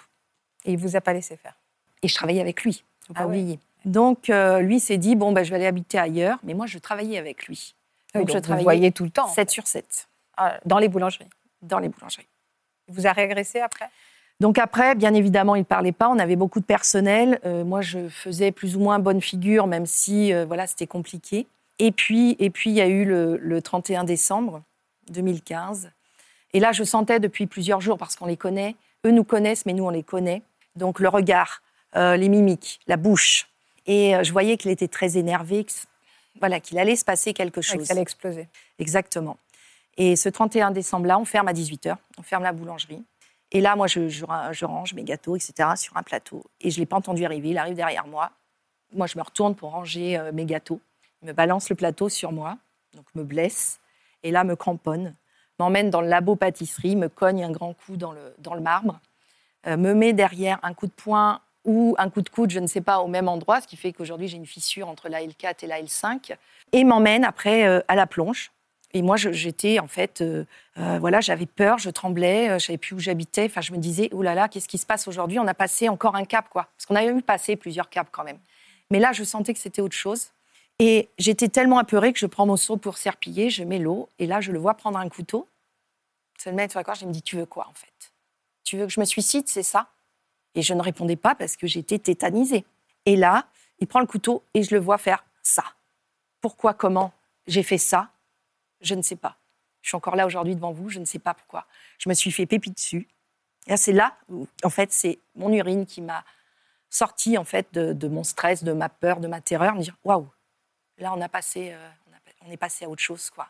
Et il vous a pas laissé faire. Et je travaillais avec lui, faut pas ah oublier. Donc euh, lui s'est dit bon ben je vais aller habiter ailleurs, mais moi je travaillais avec lui. Donc, je travaillais voyais tout le temps. 7 sur 7. Ah, dans les boulangeries. Dans les boulangeries. Il vous a régressé après? Donc après, bien évidemment, il ne parlait pas. On avait beaucoup de personnel. Euh, moi, je faisais plus ou moins bonne figure, même si euh, voilà, c'était compliqué. Et puis, et puis, il y a eu le, 31 décembre 2015. Et là, je sentais depuis plusieurs jours, parce qu'on les connaît, eux nous connaissent, mais nous, on les connaît. Donc le regard, euh, les mimiques, la bouche. Et je voyais qu'il était très énervé, voilà, qu'il allait se passer quelque chose. ça allait exploser. Exactement. Et ce 31 décembre-là, on ferme à 18h, on ferme la boulangerie. Et là, moi, je, range mes gâteaux, etc., sur un plateau. Et je ne l'ai pas entendu arriver. Il arrive derrière moi. Moi, je me retourne pour ranger euh, mes gâteaux. Il me balance le plateau sur moi, donc me blesse. Et là, me cramponne, m'emmène dans le labo pâtisserie, me cogne un grand coup dans le, dans le marbre, euh, me met derrière un coup de poing ou un coup de coude, je ne sais pas, au même endroit, ce qui fait qu'aujourd'hui, j'ai une fissure entre la L4 et la L5, et m'emmène après euh, à la plonge. Et moi, j'étais en fait, euh, euh, voilà, j'avais peur, je tremblais, euh, je savais plus où j'habitais. Enfin, je me disais, oh là là, qu'est-ce qui se passe aujourd'hui? On a passé encore un cap, quoi. Parce qu'on a eu passé plusieurs caps quand même. Mais là, je sentais que c'était autre chose. Et j'étais tellement apeurée que je prends mon seau pour serpiller, je mets l'eau, et là, je le vois prendre un couteau, se le mettre sur la me dit Tu veux quoi, en fait? Tu veux que je me suicide, c'est ça? Et je ne répondais pas parce que j'étais tétanisée. Et là, il prend le couteau et je le vois faire ça. Pourquoi, comment j'ai fait ça? Je ne sais pas. Je suis encore là aujourd'hui devant vous, je ne sais pas pourquoi. Je me suis fait pépi dessus. Et c'est là, où, en fait, c'est mon urine qui m'a sorti en fait de, mon stress, de ma peur, de ma terreur, me dire waouh, là on a passé, euh, on, est passé à autre chose quoi.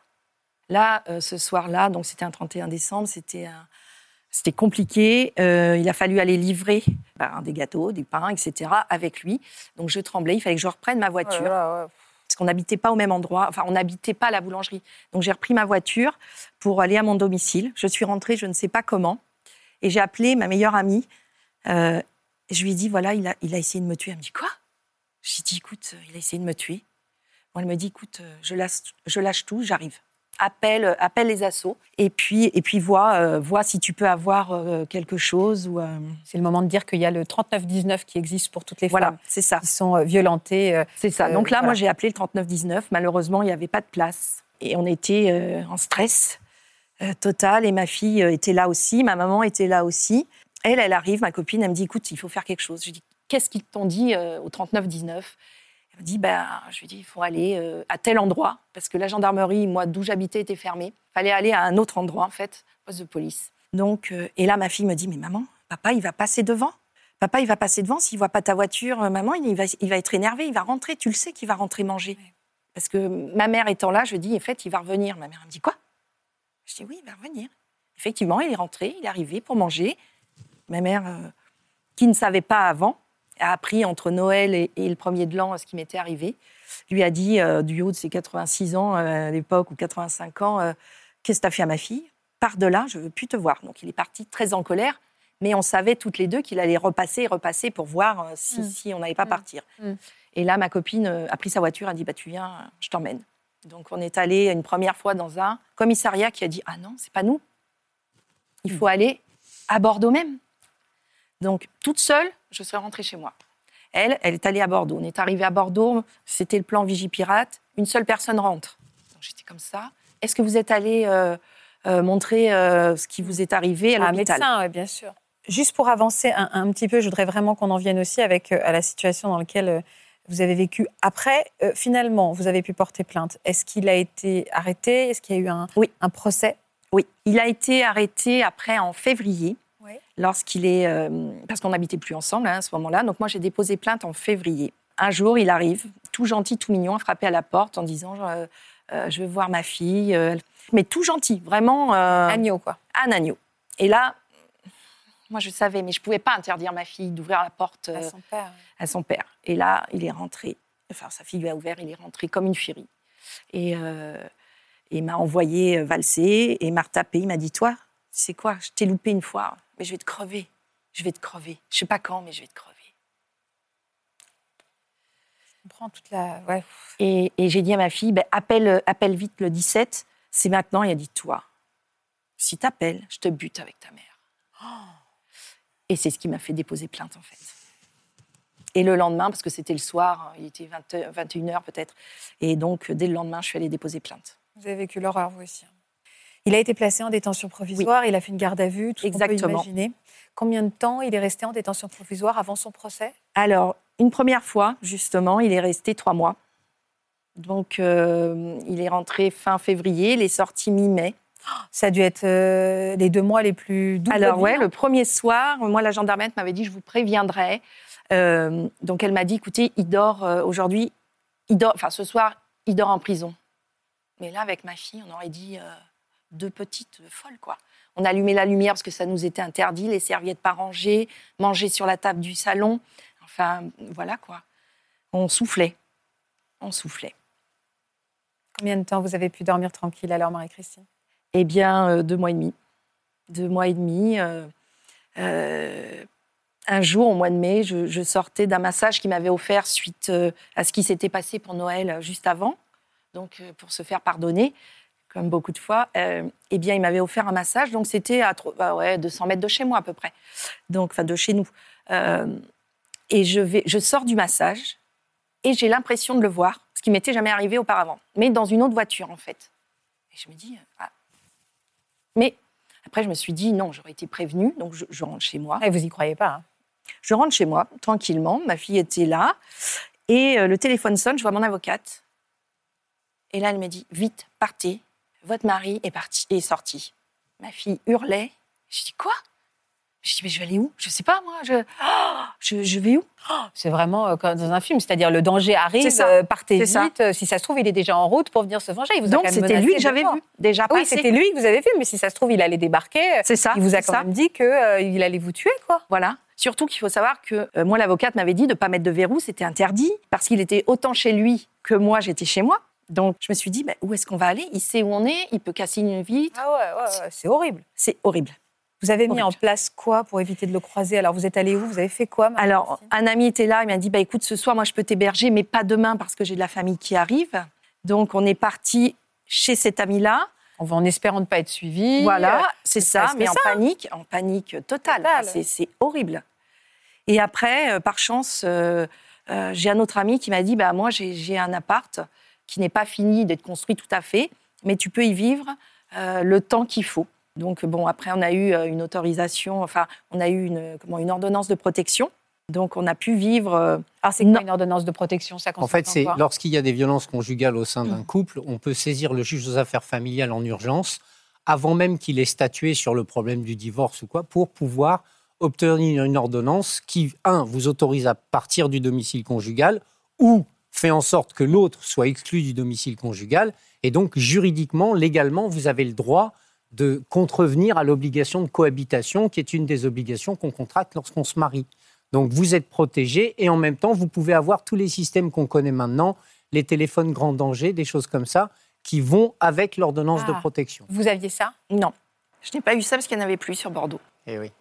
Là, euh, ce soir-là, donc c'était un 31 décembre, c'était c'était compliqué. Euh, il a fallu aller livrer ben, des gâteaux, des pains, etc. avec lui. Donc je tremblais. Il fallait que je reprenne ma voiture. Parce qu'on n'habitait pas au même endroit. Enfin, on n'habitait pas à la boulangerie. Donc j'ai repris ma voiture pour aller à mon domicile. Je suis rentrée, je ne sais pas comment. Et j'ai appelé ma meilleure amie. Euh, je lui ai dit voilà, il a, il a essayé de me tuer. Elle me dit quoi? J'ai dit écoute, il a essayé de me tuer. elle me dit écoute, je lâche, je lâche tout, j'arrive appelle, appelle les assos et puis, et puis vois, euh, vois si tu peux avoir euh, quelque chose. Ou, euh, C'est le moment de dire qu'il y a le 3919 qui existe pour toutes les voilà, femmes c'est ça. qui sont violentées. c'est ça. Donc là, moi, j'ai appelé le 3919. Malheureusement, il n'y avait pas de place. Et on était en stress total. Et ma fille était là aussi. Ma maman était là aussi. Elle, elle arrive, ma copine, elle me dit, écoute, il faut faire quelque chose. Je dis, qu'est-ce qu'ils t'ont dit au 3919 elle me dit, ben, je lui dis, il faut aller euh, à tel endroit, parce que la gendarmerie, moi, d'où j'habitais, était fermée. Il fallait aller à un autre endroit, en fait, poste de police. Donc, euh, et là, ma fille me dit, mais maman, papa, il va passer devant. Papa, il va passer devant. S'il voit pas ta voiture, euh, maman, il va, il va être énervé, il va rentrer. Tu le sais qu'il va rentrer manger. Parce que ma mère étant là, je dis, en fait, il va revenir. Ma mère me dit, quoi? Je dis, oui, il va revenir. Effectivement, il est rentré, il est arrivé pour manger. Ma mère, qui ne savait pas avant, a appris entre Noël et, le premier de l'an ce qui m'était arrivé. Lui a dit, euh, du haut de ses 86 ans euh, à l'époque, ou 85 ans, euh, Qu'est-ce que tu as fait à ma fille? Par de là, je veux plus te voir. Donc il est parti très en colère, mais on savait toutes les deux qu'il allait repasser et repasser pour voir si, mm. si, on n'allait pas mm. partir. Mm. Et là, ma copine a pris sa voiture, a dit bah, Tu viens, je t'emmène. Donc on est allé une première fois dans un commissariat qui a dit Ah non, c'est pas nous. Il faut aller à Bordeaux même. Donc, toute seule, je serais rentrée chez moi. Elle, elle est allée à Bordeaux. On est arrivé à Bordeaux, c'était le plan Vigipirate. Une seule personne rentre. J'étais comme ça. Est-ce que vous êtes allé euh, euh, montrer euh, ce qui vous est arrivé à l'hôpital Un médecin, bien sûr. Juste pour avancer un, petit peu, je voudrais vraiment qu'on en vienne aussi avec à la situation dans laquelle vous avez vécu. Après, finalement, vous avez pu porter plainte. Est-ce qu'il a été arrêté? Est-ce qu'il y a eu un, oui. un procès? Oui, il a été arrêté après en février lorsqu'il est. Euh, parce qu'on n'habitait plus ensemble hein, à ce moment-là. Donc moi, j'ai déposé plainte en février. Un jour, il arrive, tout gentil, tout mignon, à frapper à la porte en disant euh, euh, Je veux voir ma fille. Mais tout gentil, vraiment. agneau, quoi. Un agneau. Et là, moi, je savais, mais je ne pouvais pas interdire ma fille d'ouvrir la porte à son père. À son père. Et là, il est rentré. Enfin, sa fille lui a ouvert, il est rentré comme une furie. Et il m'a envoyé valser et m'a retapé. Il m'a dit Toi, c'est quoi? Je t'ai loupé une fois mais je vais te crever. Je vais te crever. Je sais pas quand, mais je vais te crever. Je comprends toute la. Ouais. Et, j'ai dit à ma fille, ben, appelle, appelle vite le 17. C'est maintenant. Il a dit, toi, si t'appelles, je te bute avec ta mère. Et c'est ce qui m'a fait déposer plainte, en fait. Et le lendemain, parce que c'était le soir, il était 21h peut-être. Et donc, dès le lendemain, je suis allée déposer plainte. Vous avez vécu l'horreur, vous aussi. Il a été placé en détention provisoire, il a fait une garde à vue, tout Exactement. peut imaginer. Combien de temps il est resté en détention provisoire avant son procès? Alors, une première fois, justement, il est resté trois mois. Donc, euh, il est rentré fin février, il est sorti mi-mai. Ça a dû être euh, les deux mois les plus doux. Alors, ouais, le premier soir, moi, la gendarmerie m'avait dit, je vous préviendrai. Euh, donc, elle m'a dit, écoutez, il dort aujourd'hui, il dort, enfin, ce soir, il dort en prison. Mais là, avec ma fille, on aurait dit, deux petites folles, quoi. On allumait la lumière parce que ça nous était interdit, les serviettes pas rangées, manger sur la table du salon. Enfin, voilà, quoi. On soufflait. On soufflait. Combien de temps vous avez pu dormir tranquille alors, Marie-Christine? Eh bien, euh, deux mois et demi. Deux mois et demi. Euh, euh, un jour, au mois de mai, je, je sortais d'un massage qu'il m'avait offert suite à ce qui s'était passé pour Noël juste avant, donc pour se faire pardonner comme beaucoup de fois, euh, eh bien, il m'avait offert un massage. Donc, c'était à bah ouais, 200 mètres de chez moi, à peu près. Donc, enfin, de chez nous. Euh, et je, vais, je sors du massage et j'ai l'impression de le voir. ce qui m'était jamais arrivé auparavant, mais dans une autre voiture en fait. Et je me dis, ah. mais après je me suis dit non, j'aurais été prévenue, donc je, rentre chez moi. Et vous y croyez pas hein Je rentre chez moi tranquillement, ma fille était là et euh, le téléphone sonne, je vois mon avocate. Et là elle me dit vite, partez, votre mari est parti, est sorti. Ma fille hurlait. Je dis quoi? Je dis, mais je vais aller où? Je sais pas, moi. Je, oh, je, vais où? Oh, C'est vraiment euh, comme dans un film, c'est-à-dire le danger arrive, euh, partez vite. Euh, si ça se trouve, il est déjà en route pour venir se venger. Il vous Donc c'était lui que j'avais vu déjà. Oui, c'était lui que vous avez vu, mais si ça se trouve, il allait débarquer. C'est ça. Il vous a quand même dit qu'il il allait vous tuer, quoi. Voilà. Surtout qu'il faut savoir que moi, l'avocate m'avait dit de ne pas mettre de verrou, c'était interdit, parce qu'il était autant chez lui que moi, j'étais chez moi. Donc, je me suis dit, bah, où est-ce qu'on va aller? Il sait où on est, il peut casser une vitre. Ah ouais, ouais c'est horrible. C'est horrible. Vous avez mis en place quoi pour éviter de le croiser? Alors, vous êtes allé où? Vous avez fait quoi Alors, un ami était là, il m'a dit bah, écoute, ce soir, moi, je peux t'héberger, mais pas demain parce que j'ai de la famille qui arrive. Donc, on est parti chez cet ami-là. On va en espérant ne pas être suivi. Voilà, c'est ça, mais en panique, en panique totale. c'est horrible. Et après, euh, par chance, euh, euh, j'ai un autre ami qui m'a dit bah, moi, j'ai un appart qui n'est pas fini d'être construit tout à fait, mais tu peux y vivre le temps qu'il faut. Donc, bon, après, on a eu euh, une autorisation, enfin, on a eu une, comment, une ordonnance de protection. Donc, on a pu vivre. Euh, ah, c'est quoi une ordonnance de protection? Ça En fait, c'est lorsqu'il y a des violences conjugales au sein d'un mmh. couple, on peut saisir le juge aux affaires familiales en urgence, avant même qu'il ait statué sur le problème du divorce ou quoi, pour pouvoir obtenir une ordonnance qui, un, vous autorise à partir du domicile conjugal ou fait en sorte que l'autre soit exclu du domicile conjugal. Et donc, juridiquement, légalement, vous avez le droit de contrevenir à l'obligation de cohabitation, qui est une des obligations qu'on contracte lorsqu'on se marie. Donc vous êtes protégé et en même temps, vous pouvez avoir tous les systèmes qu'on connaît maintenant, les téléphones grand danger, des choses comme ça, qui vont avec l'ordonnance de ah. protection. Vous aviez ça? Non. Je n'ai pas eu ça parce qu'il n'y en avait plus sur Bordeaux. Eh oui.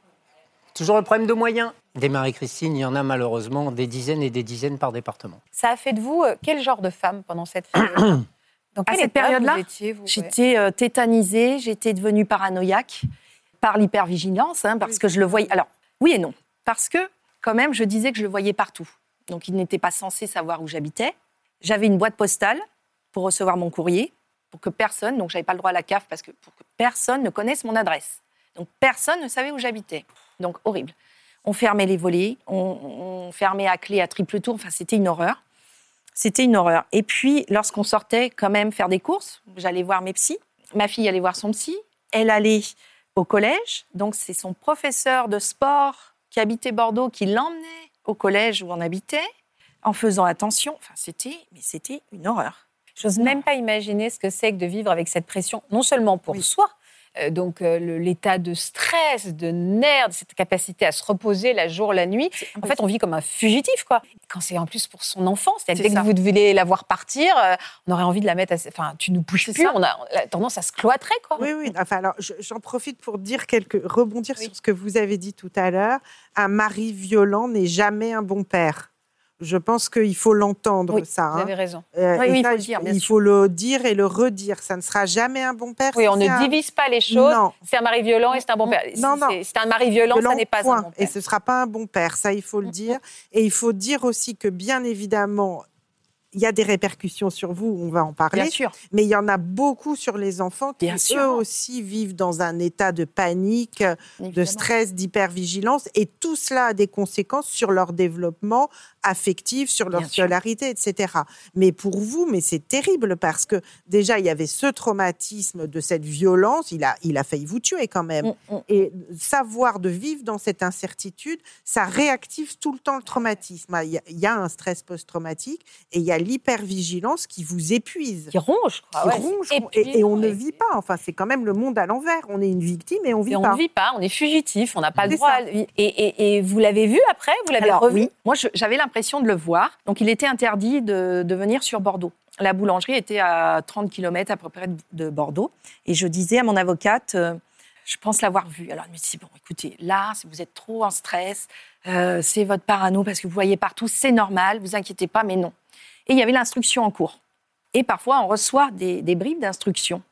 Toujours le problème de moyens. Des Marie-Christine, il y en a malheureusement des dizaines et des dizaines par département. Ça a fait de vous euh, quel genre de femme pendant cette période à cette période-là, j'étais euh, tétanisée, j'étais devenue paranoïaque par l'hypervigilance, hein, parce que je le voyais. Alors, oui et non. Parce que, quand même, je disais que je le voyais partout. Donc, il n'était pas censé savoir où j'habitais. J'avais une boîte postale pour recevoir mon courrier, pour que personne, donc j'avais pas le droit à la CAF, parce que pour que personne ne connaisse mon adresse. Donc, personne ne savait où j'habitais. Donc, horrible. On fermait les volets, on, on fermait à clé à triple tour, enfin, c'était une horreur. C'était une horreur. Et puis, lorsqu'on sortait quand même faire des courses, j'allais voir mes psys. Ma fille allait voir son psy. Elle allait au collège. Donc, c'est son professeur de sport qui habitait Bordeaux qui l'emmenait au collège où on habitait en faisant attention. Enfin, c'était, mais c'était une horreur. J'ose même pas imaginer ce que c'est que de vivre avec cette pression, non seulement pour soi, donc euh, l'état de stress, de nerfs, cette capacité à se reposer la jour, la nuit. En fait, on vit comme un fugitif, quoi. Quand c'est en plus pour son enfant, c'est-à-dire dès que vous devez la voir partir, euh, on aurait envie de la mettre. À... Enfin, tu ne bouges plus. On a, tendance à se cloîtrer, quoi. Oui, oui. Enfin, alors, j'en profite pour dire quelques, rebondir sur ce que vous avez dit tout à l'heure. Un mari violent n'est jamais un bon père. Je pense qu'il faut l'entendre, ça. Vous hein. avez raison. Euh, oui, il faut le dire. il faut le dire et le redire. Ça ne sera jamais un bon père. Oui, on ne divise pas les choses. C'est un mari violent et c'est un bon père. Non, non. C'est un mari violent, ça n'est pas un bon père. Et ce ne sera pas un bon père. Ça, il faut le dire. Et il faut dire aussi que, bien évidemment, il y a des répercussions sur vous, on va en parler. Bien sûr. Mais il y en a beaucoup sur les enfants qui, eux aussi, vivent dans un état de panique, de stress, d'hypervigilance. Et tout cela a des conséquences sur leur développement affectif, sur leur scolarité, etc. Mais pour vous, mais c'est terrible parce que déjà, il y avait ce traumatisme de cette violence. Il a, il a failli vous tuer quand même. Mm, mm. Et savoir de vivre dans cette incertitude, ça réactive tout le temps le traumatisme. Il y a, il y a un stress post-traumatique et il y a l'hypervigilance qui vous épuise. Qui ronge. Et, on ne vit pas. Enfin, c'est quand même le monde à l'envers. On est une victime et on vit et pas. On ne vit pas. On est fugitif. On n'a pas le droit. Et, vous l'avez vu après? Vous l'avez revu? oui. Moi, j'avais l'impression de le voir. Donc, il était interdit de, de venir sur Bordeaux. La boulangerie était à 30 km à peu près de Bordeaux. Et je disais à mon avocate, euh, je pense l'avoir vu. Alors, elle me dit, bon, écoutez, là, si vous êtes trop en stress, euh, c'est votre parano parce que vous voyez partout, c'est normal, vous inquiétez pas, mais non. Et il y avait l'instruction en cours. Et parfois, on reçoit des, bribes d'instruction.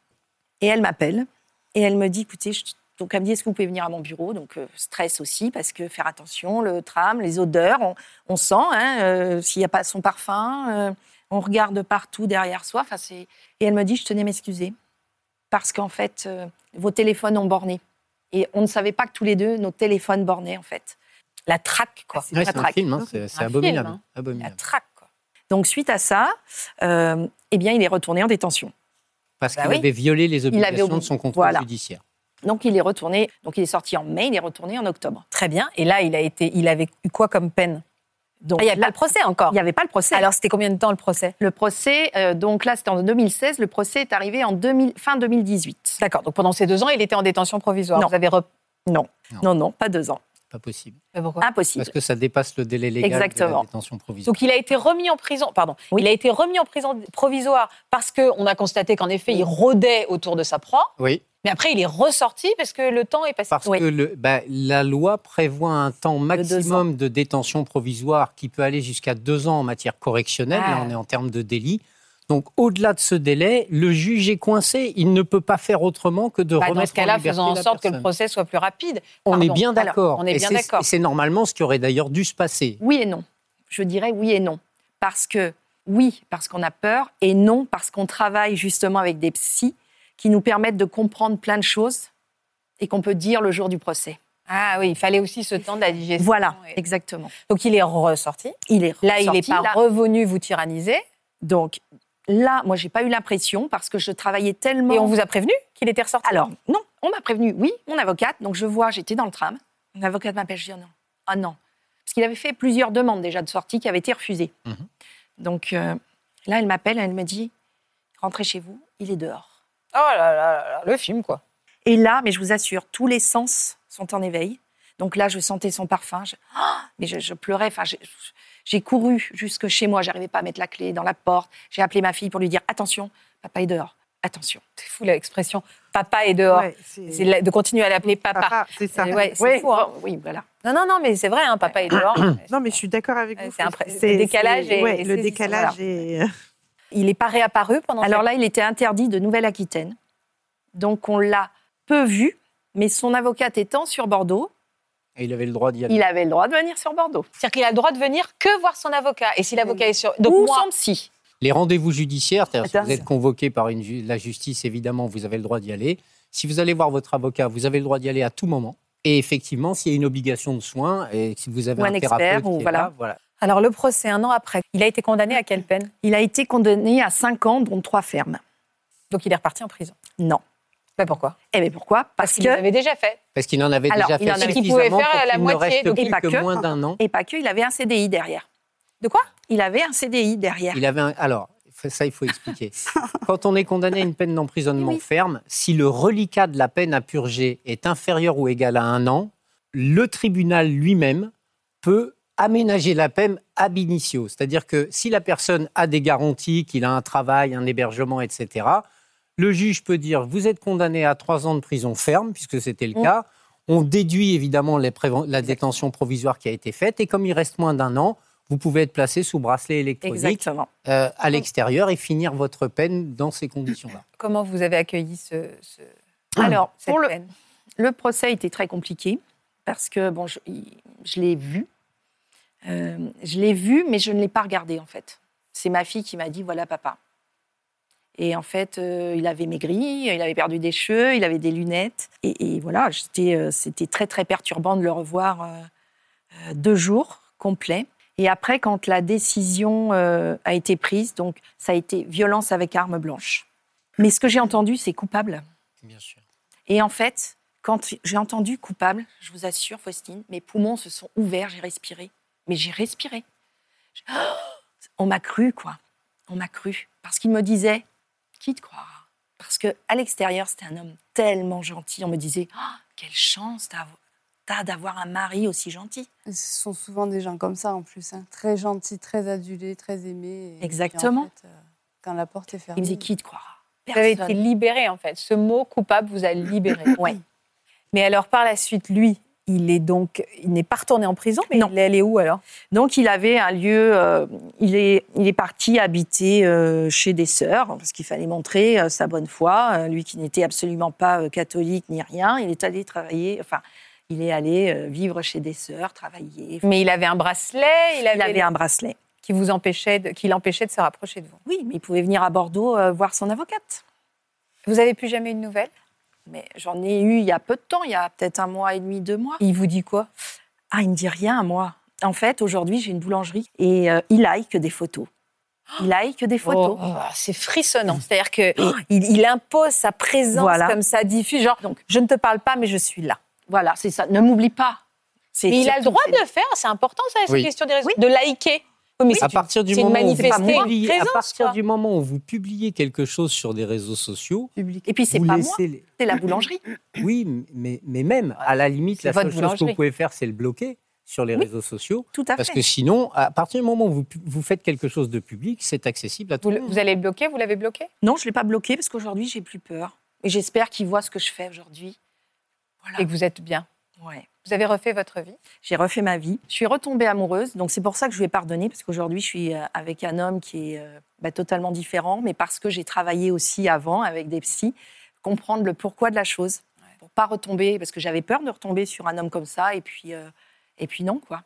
Et elle m'appelle et elle me dit, écoutez, donc elle me dit, est-ce que vous pouvez venir à mon bureau? Donc euh, stress aussi, parce que faire attention, le tram, les odeurs, on, sent hein, euh, s'il n'y a pas son parfum. On regarde partout derrière soi. Enfin, c'est... Et elle me dit, je tenais à m'excuser. Parce qu'en fait, euh, vos téléphones ont borné. Et on ne savait pas que tous les deux, nos téléphones bornaient, en fait. La traque, quoi. c'est un film, hein, c'est, abominable. Film, hein. abominable. La traque, quoi. Donc, suite à ça, euh, eh bien, il est retourné en détention. Parce bah qu'il avait violé les obligations de son contrôle judiciaire. Donc il est retourné, donc il est sorti en mai, il est retourné en octobre. Très bien. Et là, il a été, il avait eu quoi comme peine? Donc, ah, il n'y avait pas le procès encore. Il n'y avait pas le procès. Alors, c'était combien de temps le procès? Le procès, euh, donc là, c'était en 2016. Le procès est arrivé en 2000, fin 2018. D'accord. Donc, pendant ces deux ans, il était en détention provisoire. Non. Vous avez non. non. non, pas deux ans. Pas possible. Mais pourquoi? Impossible. Parce que ça dépasse le délai légal Exactement. de la détention provisoire. Donc, il a été remis en prison. Pardon. Il a été remis en prison provisoire parce qu'on a constaté qu'en effet, il rôdait autour de sa proie. Oui. Mais après, il est ressorti parce que le temps est passé. Parce que le, bah, la loi prévoit un temps maximum de, détention provisoire qui peut aller jusqu'à deux ans en matière correctionnelle. Là, ah. on est en termes de délit. Donc, au-delà de ce délai, le juge est coincé. Il ne peut pas faire autrement que de bah, remettre dans ce cas-là, faisant en sorte que le procès soit plus rapide. On est bien d'accord. On est bien d'accord. C'est normalement ce qui aurait d'ailleurs dû se passer. Oui et non. Je dirais oui et non. Parce que, oui, parce qu'on a peur, et non, parce qu'on travaille justement avec des psys qui nous permettent de comprendre plein de choses et qu'on peut dire le jour du procès. Ah oui, il fallait aussi ce temps de la digestion. Voilà, exactement. Donc il est ressorti. Il est ressorti. Là, il n'est pas revenu vous tyranniser. Donc là, moi, j'ai pas eu l'impression parce que je travaillais tellement. Et on vous a prévenu qu'il était ressorti Alors non, on m'a prévenu. Oui, mon avocate. Donc je vois, j'étais dans le tram. Mon avocate m'appelle. Je dis oh non, ah non, parce qu'il avait fait plusieurs demandes déjà de sortie qui avaient été refusées. Mhm. Donc euh, là, elle m'appelle, elle me dit rentrez chez vous, il est dehors. Oh là là, le film, quoi. Et là, mais je vous assure, tous les sens sont en éveil. Donc là, je sentais son parfum. Je, oh, mais je, pleurais. Enfin, j'ai couru jusque chez moi. J'arrivais pas à mettre la clé dans la porte. J'ai appelé ma fille pour lui dire attention, papa est dehors. Attention. C'est fou l'expression papa est dehors. c'est de continuer à l'appeler papa. c'est ça. c'est fou. Hein. Oui, voilà. Non, non, non, mais c'est vrai, hein, papa est dehors. non, mais je suis d'accord avec vous. C'est le décalage. Et, le décalage est. Il n'est pas réapparu pendant. Alors là, il était interdit de Nouvelle-Aquitaine. Donc on l'a peu vu, mais son avocate étant sur Bordeaux. Et il avait le droit d'y aller. Il avait le droit de venir sur Bordeaux. C'est-à-dire qu'il a le droit de venir que voir son avocat. Et si l'avocat est sur. Donc Ou son psy. Les rendez-vous judiciaires, c'est-à-dire si vous êtes convoqué par une, la justice, évidemment, vous avez le droit d'y aller. Si vous allez voir votre avocat, vous avez le droit d'y aller à tout moment. Et effectivement, s'il y a une obligation de soins, et si vous avez un, thérapeute, ou voilà. voilà. Alors le procès, un an après, il a été condamné à quelle peine? Il a été condamné à 5 ans, dont 3 fermes. Donc il est reparti en prison? Non. Mais pourquoi? Eh bien pourquoi? Parce, qu'il avait déjà fait. Parce qu'il en avait déjà fait il qu'il pouvait faire la moitié, donc et pas que, moins d'un an. Et pas que, il avait un CDI derrière. De quoi? Il avait un CDI derrière. Il avait un... Alors, ça, il faut expliquer. Quand on est condamné à une peine d'emprisonnement ferme, si le reliquat de la peine à purger est inférieur ou égal à un an, le tribunal lui-même peut aménager la peine ab initio. C'est-à-dire que si la personne a des garanties, qu'il a un travail, un hébergement, etc., le juge peut dire vous êtes condamné à trois ans de prison ferme, puisque c'était le mmh. cas. On déduit évidemment la détention provisoire qui a été faite, et comme il reste moins d'un an, vous pouvez être placé sous bracelet électronique euh, à l'extérieur et finir votre peine dans ces conditions-là. Comment vous avez accueilli ce, Alors, pour le, le procès était très compliqué parce que bon, je l'ai vu, euh, je l'ai vu, mais je ne l'ai pas regardé en fait. C'est ma fille qui m'a dit voilà papa. Et en fait, euh, il avait maigri, il avait perdu des cheveux, il avait des lunettes. Et, voilà, euh, c'était très très perturbant de le revoir deux jours complets. Et après, quand la décision a été prise, donc ça a été violence avec arme blanche. Mais ce que j'ai entendu, c'est coupable. Bien sûr. Et en fait, quand j'ai entendu coupable, je vous assure, Faustine, mes poumons se sont ouverts, j'ai respiré mais j'ai respiré. On m'a cru, quoi. On m'a cru. Parce qu'il me disait, qui te croira Parce qu'à l'extérieur, c'était un homme tellement gentil. On me disait, oh, quelle chance t'as d'avoir un mari aussi gentil. ce sont souvent des gens comme ça en plus, hein. très gentils, très adulés, très aimés. Exactement. Euh, quand la porte est fermée. Il me disait qui te croira Vous avez été libéré en fait. Ce mot coupable vous a libéré. oui. Mais alors par la suite, lui, il est donc, il n'est pas retourné en prison, mais il est allé où alors? Donc il avait un lieu, euh, il, est, il est parti habiter euh, chez des sœurs, parce qu'il fallait montrer euh, sa bonne foi. lui qui n'était absolument pas catholique ni rien, il est allé travailler, enfin, il est allé vivre chez des sœurs, travailler. Mais il avait un bracelet, il avait, un bracelet. qui vous empêchait de, qui l'empêchait de se rapprocher de vous. Oui, mais il pouvait venir à Bordeaux voir son avocate. Vous avez plus jamais eu de nouvelles? Mais j'en ai eu il y a peu de temps, il y a peut-être un mois et demi, deux mois. Il vous dit quoi? Ah, il me dit rien, moi. En fait, aujourd'hui, j'ai une boulangerie et euh, il like des photos. Il like des photos. Oh, oh, c'est frissonnant. C'est-à-dire qu'il il impose sa présence comme ça, diffuse. Genre, Donc, je ne te parle pas, mais je suis là. Voilà, c'est ça. Ne m'oublie pas. Mais il a le droit de le faire. C'est important, ça, cette question des réseaux. De liker. Oui, à partir du moment où vous publiez, à partir du moment où vous publiez quelque chose sur des réseaux sociaux, et puis c'est pas moi, c'est la boulangerie. Oui, mais, mais même à la limite, la seule chose que vous pouvez faire, c'est le bloquer sur les réseaux sociaux. Tout à parce que sinon, à partir du moment où vous, vous faites quelque chose de public, c'est accessible à tout le monde. Vous allez le bloquer Vous l'avez bloqué? Non, je ne l'ai pas bloqué parce qu'aujourd'hui, j'ai plus peur. Et j'espère qu'il voit ce que je fais aujourd'hui. Voilà. Et que vous êtes bien. Ouais. Vous avez refait votre vie? J'ai refait ma vie. Je suis retombée amoureuse, donc c'est pour ça que je lui ai pardonné, parce qu'aujourd'hui, je suis euh, avec un homme qui est euh, bah, totalement différent, mais parce que j'ai travaillé aussi avant avec des psys, comprendre le pourquoi de la chose, pour pas retomber, parce que j'avais peur de retomber sur un homme comme ça, et puis, euh, et puis non, quoi.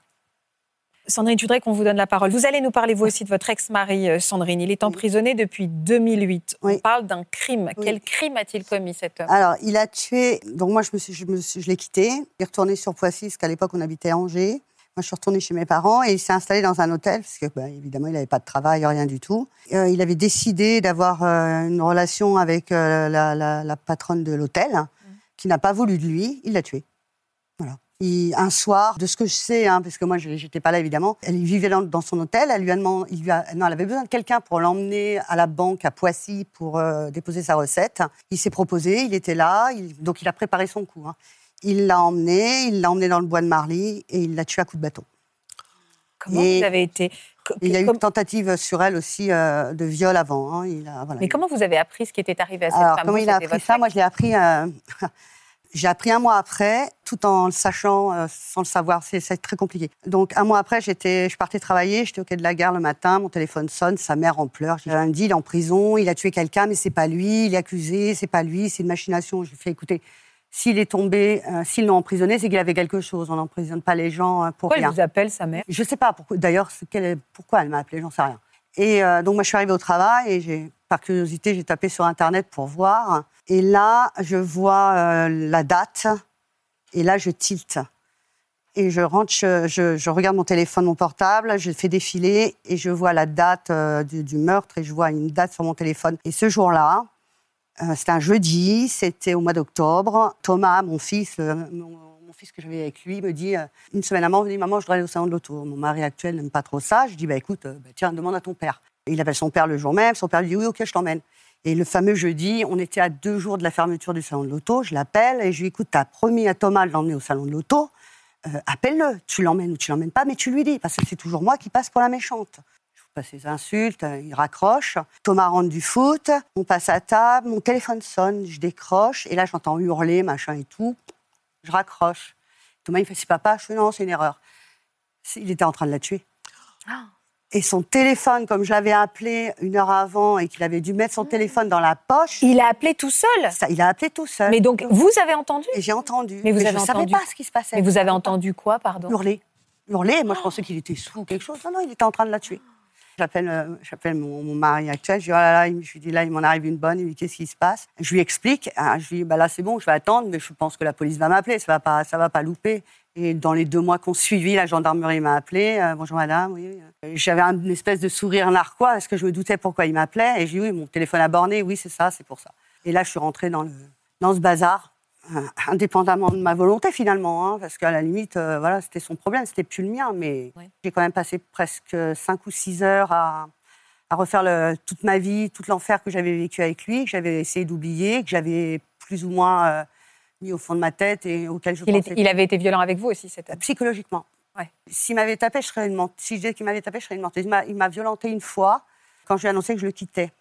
Sandrine, voudrais qu'on vous donne la parole. Vous allez nous parler, vous aussi, de votre ex-mari, euh, Sandrine. Il est emprisonné depuis 2008. On parle d'un crime. Quel crime a-t-il commis, cet homme? Alors, il a tué. Donc, moi, je, me suis, je, me je l'ai quitté. Il est retourné sur Poissy, parce qu'à l'époque, on habitait à Angers. Moi, je suis retournée chez mes parents et il s'est installé dans un hôtel, parce que, bah, évidemment, il n'avait pas de travail, rien du tout. Euh, il avait décidé d'avoir euh, une relation avec la, la, la, patronne de l'hôtel, mmh. qui n'a pas voulu de lui. Il l'a tué. Un soir, de ce que je sais, hein, parce que moi j'étais pas là évidemment, elle vivait dans, son hôtel. Elle lui a demandé, il non, elle avait besoin de quelqu'un pour l'emmener à la banque à Poissy pour euh, déposer sa recette. Il s'est proposé, il était là, donc il a préparé son coup. Hein. Il l'a emmené, il l'a emmené dans le bois de Marly et il l'a tué à coups de bâton. Comment vous avez été Il y a eu une tentative sur elle aussi euh, de viol avant. Hein. Il a, voilà. Mais comment vous avez appris ce qui était arrivé à cette Alors, femme? Comment il a appris ça? Moi, je l'ai appris. Euh, J'ai appris un mois après, tout en le sachant, euh, sans le savoir. C'est très compliqué. Donc, un mois après, j'étais, je partais travailler, j'étais au quai de la gare le matin, mon téléphone sonne, sa mère en pleure. J'ai dit, il est en prison, il a tué quelqu'un, mais c'est pas lui, il est accusé, c'est pas lui, c'est une machination. Je lui fais écouter. S'il est tombé, euh, s'ils l'ont emprisonné, c'est qu'il avait quelque chose. On n'emprisonne pas les gens euh, pour pourquoi rien. Pourquoi elle vous appelle, sa mère? Je sais pas. Pourquoi, d'ailleurs, pourquoi elle m'a appelé, j'en sais rien. Et donc, moi, je suis arrivée au travail et j'ai, par curiosité, j'ai tapé sur Internet pour voir. Et là, je vois euh, la date, et là, je tilte. Et je rentre, je, regarde mon téléphone, mon portable, je fais défiler, et je vois la date euh, du, meurtre, et je vois une date sur mon téléphone. Et ce jour-là, euh, c'était un jeudi, c'était au mois d'octobre. Thomas, mon fils, mon, fils que j'avais avec lui, me dit une semaine avant, me dit maman, je dois aller au salon de l'auto. Mon mari actuel n'aime pas trop ça. Je dis bah écoute, bah, tiens, demande à ton père. Il appelle son père le jour même. Son père lui dit oui, ok, je t'emmène. Et le fameux jeudi, on était à deux jours de la fermeture du salon de l'auto. Je l'appelle et je lui dis écoute, as promis à Thomas de l'emmener au salon de l'auto. Euh, appelle-le. Tu l'emmènes ou tu l'emmènes pas, mais tu lui dis, parce que c'est toujours moi qui passe pour la méchante. Je vous passe ses insultes, euh, il raccroche. Thomas rentre du foot, on passe à table, mon téléphone sonne, je décroche, et là j'entends hurler, machin et tout. Je raccroche. Thomas, il fait c'est papa. Je fais non, c'est une erreur. Il était en train de la tuer. Ah. Et son téléphone, comme je l'avais appelé une heure avant et qu'il avait dû mettre son mmh. téléphone dans la poche. Il a appelé tout seul ça, Il a appelé tout seul. Mais donc, vous avez entendu? J'ai entendu. Mais vous avez je ne savais pas ce qui se passait. Mais vous avez entendu quoi, pardon? Hurler. Hurler. Moi, je pensais qu'il était sous ou quelque chose. Non, non, il était en train de la tuer. J'appelle, euh, j'appelle mon, mari actuel. Je lui dis, oh là là, je lui dis, là, il m'en arrive une bonne. Il me dit, qu'est-ce qui se passe? Je lui explique. Hein, je lui dis, bah là, c'est bon, je vais attendre, mais je pense que la police va m'appeler. Ça va pas, ça va pas louper. Et dans les deux mois qu'on suivit, la gendarmerie m'a appelé. Euh, bonjour madame, oui. J'avais une espèce de sourire narquois parce que je me doutais pourquoi il m'appelait. Et j'ai dit oui, mon téléphone a borné, oui, c'est ça, c'est pour ça. Et là, je suis rentrée dans, le, dans ce bazar, euh, indépendamment de ma volonté finalement, hein, parce qu'à la limite, euh, voilà, c'était son problème, c'était plus le mien. Mais j'ai quand même passé presque cinq ou six heures à, à refaire le, toute ma vie, tout l'enfer que j'avais vécu avec lui, que j'avais essayé d'oublier, que j'avais plus ou moins mis au fond de ma tête et auquel je il pensais. il avait été violent avec vous aussi, cet homme Psychologiquement. Ouais. S'il m'avait tapé, je serais une menthe. Si je disais qu'il m'avait tapé, je serais une menthe. Il m'a violenté une fois quand je lui ai annoncé que je le quittais.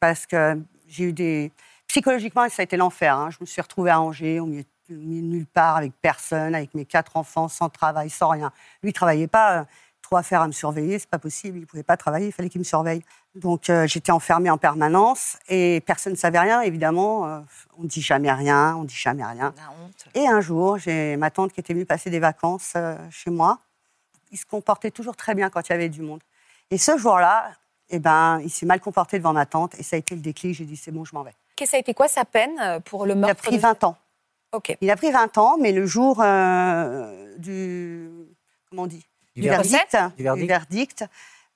Parce que j'ai eu des. Psychologiquement, ça a été l'enfer. Hein. Je me suis retrouvée à Angers, au milieu, de nulle part, avec personne, avec mes quatre enfants, sans travail, sans rien. Lui, il travaillait pas. Trop affaires à me surveiller, c'est pas possible. Il pouvait pas travailler, il fallait qu'il me surveille. Donc euh, j'étais enfermée en permanence et personne ne savait rien. Évidemment, euh, on ne dit jamais rien, on dit jamais rien. Et un jour, j'ai ma tante qui était venue passer des vacances euh, chez moi. Il se comportait toujours très bien quand il y avait du monde. Et ce jour-là, eh ben, il s'est mal comporté devant ma tante et ça a été le déclic. J'ai dit, c'est bon, je m'en vais. Qu'est-ce ça a été quoi sa peine pour le meurtre Il a pris 20 ans. Ok. Il a pris 20 ans, mais le jour du. Comment on dit Du verdict. Du verdict. du verdict,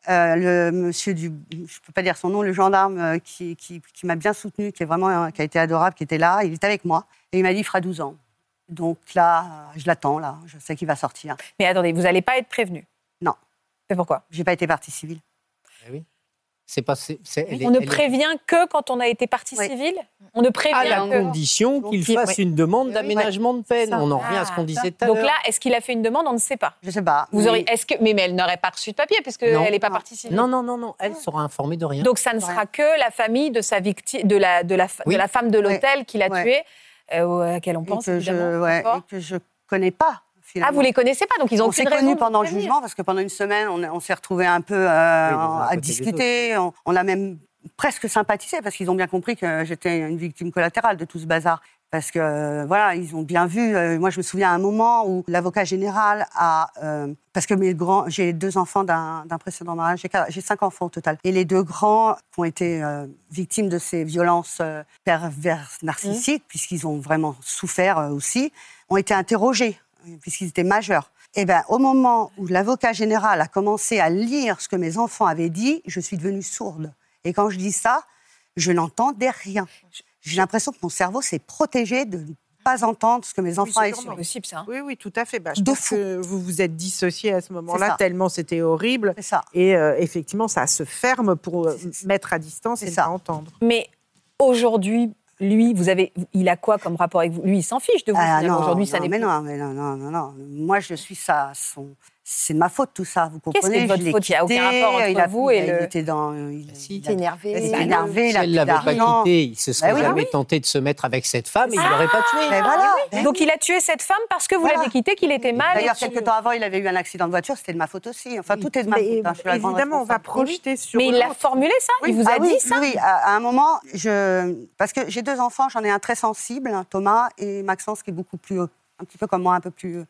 euh, le monsieur du. Je ne peux pas dire son nom, le gendarme euh, qui, qui, qui m'a bien soutenu, qui, est vraiment, qui a été adorable, qui était là, il était avec moi. Et il m'a dit il fera 12 ans. Donc là, je l'attends, là. Je sais qu'il va sortir. Mais attendez, vous n'allez pas être prévenu? Non. C'est pourquoi? J'ai pas été partie civile. Eh oui. C'est pas. c'est- c'est- elle est- On ne elle est- prévient que quand on a été partie Oui. civile On ne prévient à la que. condition qu'il Donc, fasse une demande Oui, d'aménagement de peine. Ça. On en revient à ce qu'on disait tout à Donc l'heure. là, est-ce qu'il a fait une demande? On ne sait pas. Je sais pas. Vous mais- auriez, est-ce que, mais, mais elle n'aurait pas reçu de papier puisque Non. elle n'est pas partie civile. Non, non, non, non. Elle sera informée de rien. Donc ça ne sera que la famille de sa victime, de la, de la, de la femme de l'hôtel qui l'a Ouais. tué, euh, à laquelle on et pense que évidemment. ouais, et que je connais pas. Finalement. Ah, vous les connaissez pas, donc ils ont on s'est connus pendant le jugement parce que pendant une semaine, on, on s'est retrouvés un peu euh, à des discuter. On, on a même presque sympathisé parce qu'ils ont bien compris que j'étais une victime collatérale de tout ce bazar. Parce que euh, voilà, ils ont bien vu. euh, moi, je me souviens à un moment où l'avocat général a, euh, parce que mes grands, j'ai deux enfants d'un précédent mariage, j'ai cinq enfants au total, et les deux grands qui ont été euh, victimes de ces violences euh, perverses narcissiques, puisqu'ils ont vraiment souffert euh, aussi, ont été interrogés puisqu'ils étaient majeurs. Et ben, au moment où l'avocat général a commencé à lire ce que mes enfants avaient dit, je suis devenue sourde. Et quand je dis ça, je n'entendais rien. J'ai l'impression que mon cerveau s'est protégé de ne pas entendre ce que mes enfants avaient sûrement. C'est possible ça. Oui, oui, tout à fait. Bah, je De pense fou. que vous vous êtes dissocié à ce moment-là, ça. tellement c'était horrible. C'est ça. Et euh, effectivement, ça se ferme pour euh, mettre à distance et c'est ne ça. pas entendre. Mais aujourd'hui, lui, vous avez, il a quoi comme rapport avec vous? Lui, il s'en fiche de vous. Ah, non, Aujourd'hui, ça n'est mais non, mais non, non, non, non. Moi, je suis ça. Son... C'est de ma faute tout ça, vous Qu'est-ce comprenez qui est de votre faute? Il y a aucun rapport entre il a- vous et il le- était dans. Il, Si. il a- énervé. il Bah était non. énervé. Si elle l'avait pas quitté, il se serait Bah oui, jamais oui. tenté de se mettre avec cette femme et il l'aurait pas tué. Mais voilà. ben Donc il a tué cette femme parce que vous Voilà. l'avez quitté, qu'il était mal. D'ailleurs, quelques temps avant, il avait eu un accident de voiture, c'était de ma faute aussi. Enfin, tout est de ma faute. hein, je évidemment, on va projeter sur. Mais il l'a formulé ça? Il vous a Ah oui, dit ça? Oui, oui. À, un moment, je... parce que j'ai deux enfants, j'en ai un très sensible, hein, Thomas, et Maxence qui est beaucoup plus, un petit peu comme moi, un peu plus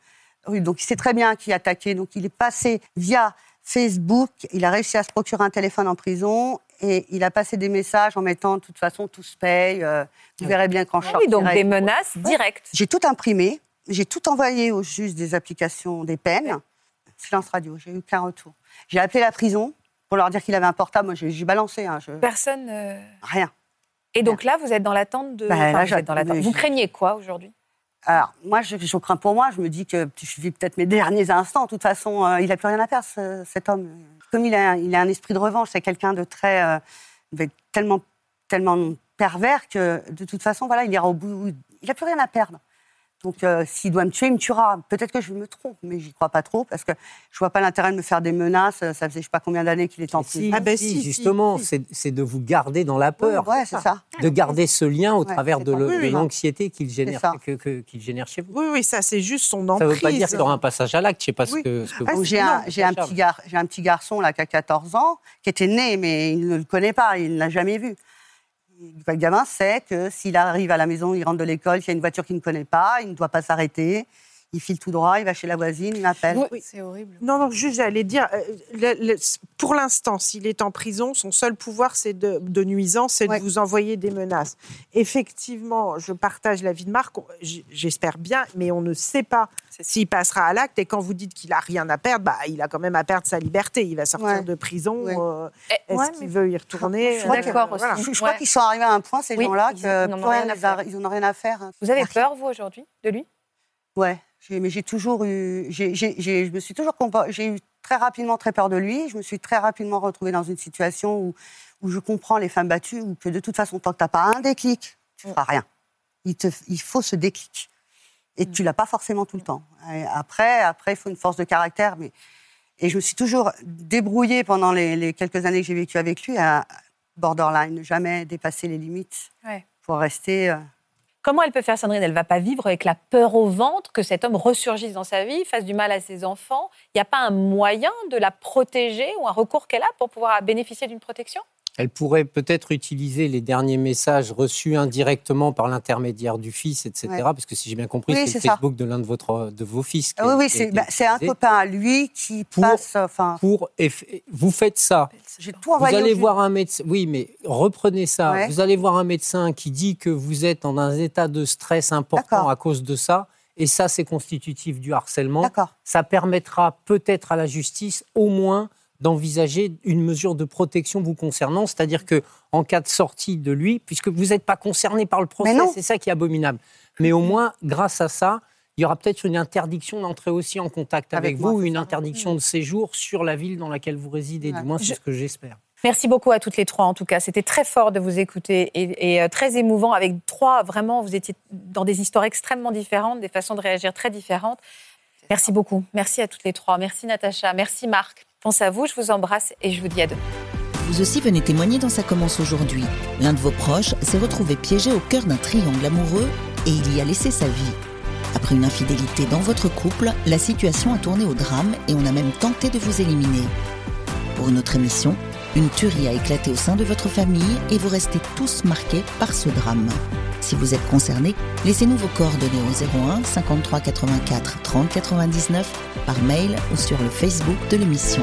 rude. Donc il sait très bien qui attaquer. Donc il est passé via Facebook, il a réussi à se procurer un téléphone en prison et il a passé des messages en mettant de toute façon tout se paye. euh, vous verrez bien quand je Ah oui, donc des menaces directes. J'ai tout imprimé, j'ai tout envoyé au juge des applications des peines. Silence radio, j'ai eu qu'un retour. J'ai appelé la prison pour leur dire qu'il avait un portable. Moi, j'ai balancé, hein, je- Personne. euh, rien. Et donc là, vous êtes dans l'attente de. Bah, enfin, là, vous, êtes dans l'attente. vous craignez quoi aujourd'hui? Alors, moi, je, crains pour moi. Je me dis que je vis peut-être mes derniers instants. De toute façon, euh, il n'a plus rien à perdre, ce- cet homme. Comme il a, il a un esprit de revanche, c'est quelqu'un de très. euh, tellement, tellement pervers que, de toute façon, voilà, il ira au bout. Il n'a plus rien à perdre. Donc, euh, s'il doit me tuer, il me tuera. Peut-être que je me trompe, mais j'y crois pas trop parce que je vois pas l'intérêt de me faire des menaces. Ça faisait je sais pas combien d'années qu'il est en Si, prison. Ah ben si, si, si, justement, si. c'est- c'est de vous garder dans la peur, Ouais, c'est ça. de garder ce lien au Ouais, travers de ça. le- Oui, de oui. l'anxiété qu'il génère, ça. que- que- qu'il génère chez vous. Oui, oui, ça, c'est juste son Ça emprise. ne veut pas dire qu'il y aura un passage à l'acte. Je ne sais pas Oui. ce que, ce que Ah, vous Donc, j'ai non, un, j'ai un, Charles. petit gar- j'ai un petit garçon là, qui a 14 ans, qui était né, mais il ne le connaît pas, il ne l'a jamais vu. Le gamin sait que s'il arrive à la maison, il rentre de l'école, s'il y a une voiture qu'il ne connaît pas, il ne doit pas s'arrêter. Il file tout droit, il va chez la voisine, il m'appelle. Oui. C'est horrible. Non, non, juste j'allais dire, euh, le- le- pour l'instant, s'il est en prison, son seul pouvoir c'est de, de nuisance, c'est Ouais. de vous envoyer des menaces. Effectivement, je partage l'avis de Marc, j'espère bien, mais on ne sait pas s'il passera à l'acte. Et quand vous dites qu'il a rien à perdre, bah, il a quand même à perdre sa liberté. Il va sortir Ouais. de prison. Ouais. euh, Eh, Est-ce ouais, qu'il mais- veut y retourner Je suis Euh, d'accord voilà. aussi. Je, crois qu'ils sont arrivés à un point, ces Oui, gens-là, ils- que ils n'en ont plus rien rien à faire. ils n'en ont rien à faire. Vous avez peur, vous, aujourd'hui, de lui? Ouais, mais j'ai toujours eu. j'ai- je me suis toujours. J'ai eu très rapidement très peur de lui. Je me suis très rapidement retrouvée dans une situation où, où je comprends les femmes battues, ou que de toute façon, tant que tu n'as pas un déclic, tu ne feras rien. Il, te, il faut ce déclic. Et tu l'as pas forcément tout le temps. Et après, après, il faut une force de caractère. Mais... Et je me suis toujours débrouillée pendant les, les quelques années que j'ai vécues avec lui à borderline, ne jamais dépasser les limites Ouais. pour rester. Comment elle peut faire, Sandrine? Elle va pas vivre avec la peur au ventre que cet homme ressurgisse dans sa vie, fasse du mal à ses enfants? Il n'y a pas un moyen de la protéger ou un recours qu'elle a pour pouvoir bénéficier d'une protection? Elle pourrait peut-être utiliser les derniers messages reçus indirectement par l'intermédiaire du fils, etc. Parce que si j'ai bien compris, c'est le Facebook de l'un de, votre, de vos fils. oui, oui, c'est bah, un copain à lui qui passe. Enfin... Pour, vous faites ça. Tout vous allez voir un médecin. Oui, mais reprenez ça. Vous allez voir un médecin qui dit que vous êtes dans un état de stress important à cause de ça. Et ça, c'est constitutif du harcèlement. Ça permettra peut-être à la justice, au moins, d'envisager une mesure de protection vous concernant, c'est-à-dire que en cas de sortie de lui, puisque vous n'êtes pas concerné par le procès, c'est ça qui est abominable. Mais au moins, grâce à ça, il y aura peut-être une interdiction d'entrer aussi en contact avec, vous, une interdiction de séjour sur la ville dans laquelle vous résidez. Du moins, c'est ce que j'espère. Merci beaucoup à toutes les trois, en tout cas. C'était très fort de vous écouter et, euh, très émouvant. Avec trois, vraiment, vous étiez dans des histoires extrêmement différentes, des façons de réagir très différentes. Merci beaucoup. Merci à toutes les trois. Merci Natacha. Merci Marc. Pense à vous, je vous embrasse et je vous dis à demain. Vous aussi venez témoigner dans Ça commence aujourd'hui. L'un de vos proches s'est retrouvé piégé au cœur d'un triangle amoureux et il y a laissé sa vie. Après une infidélité dans votre couple, la situation a tourné au drame et on a même tenté de vous éliminer. Pour une autre émission, une tuerie a éclaté au sein de votre famille et vous restez tous marqués par ce drame. Si vous êtes concerné, laissez-nous vos coordonnées au 01 53 84 30 99 par mail ou sur le Facebook de l'émission.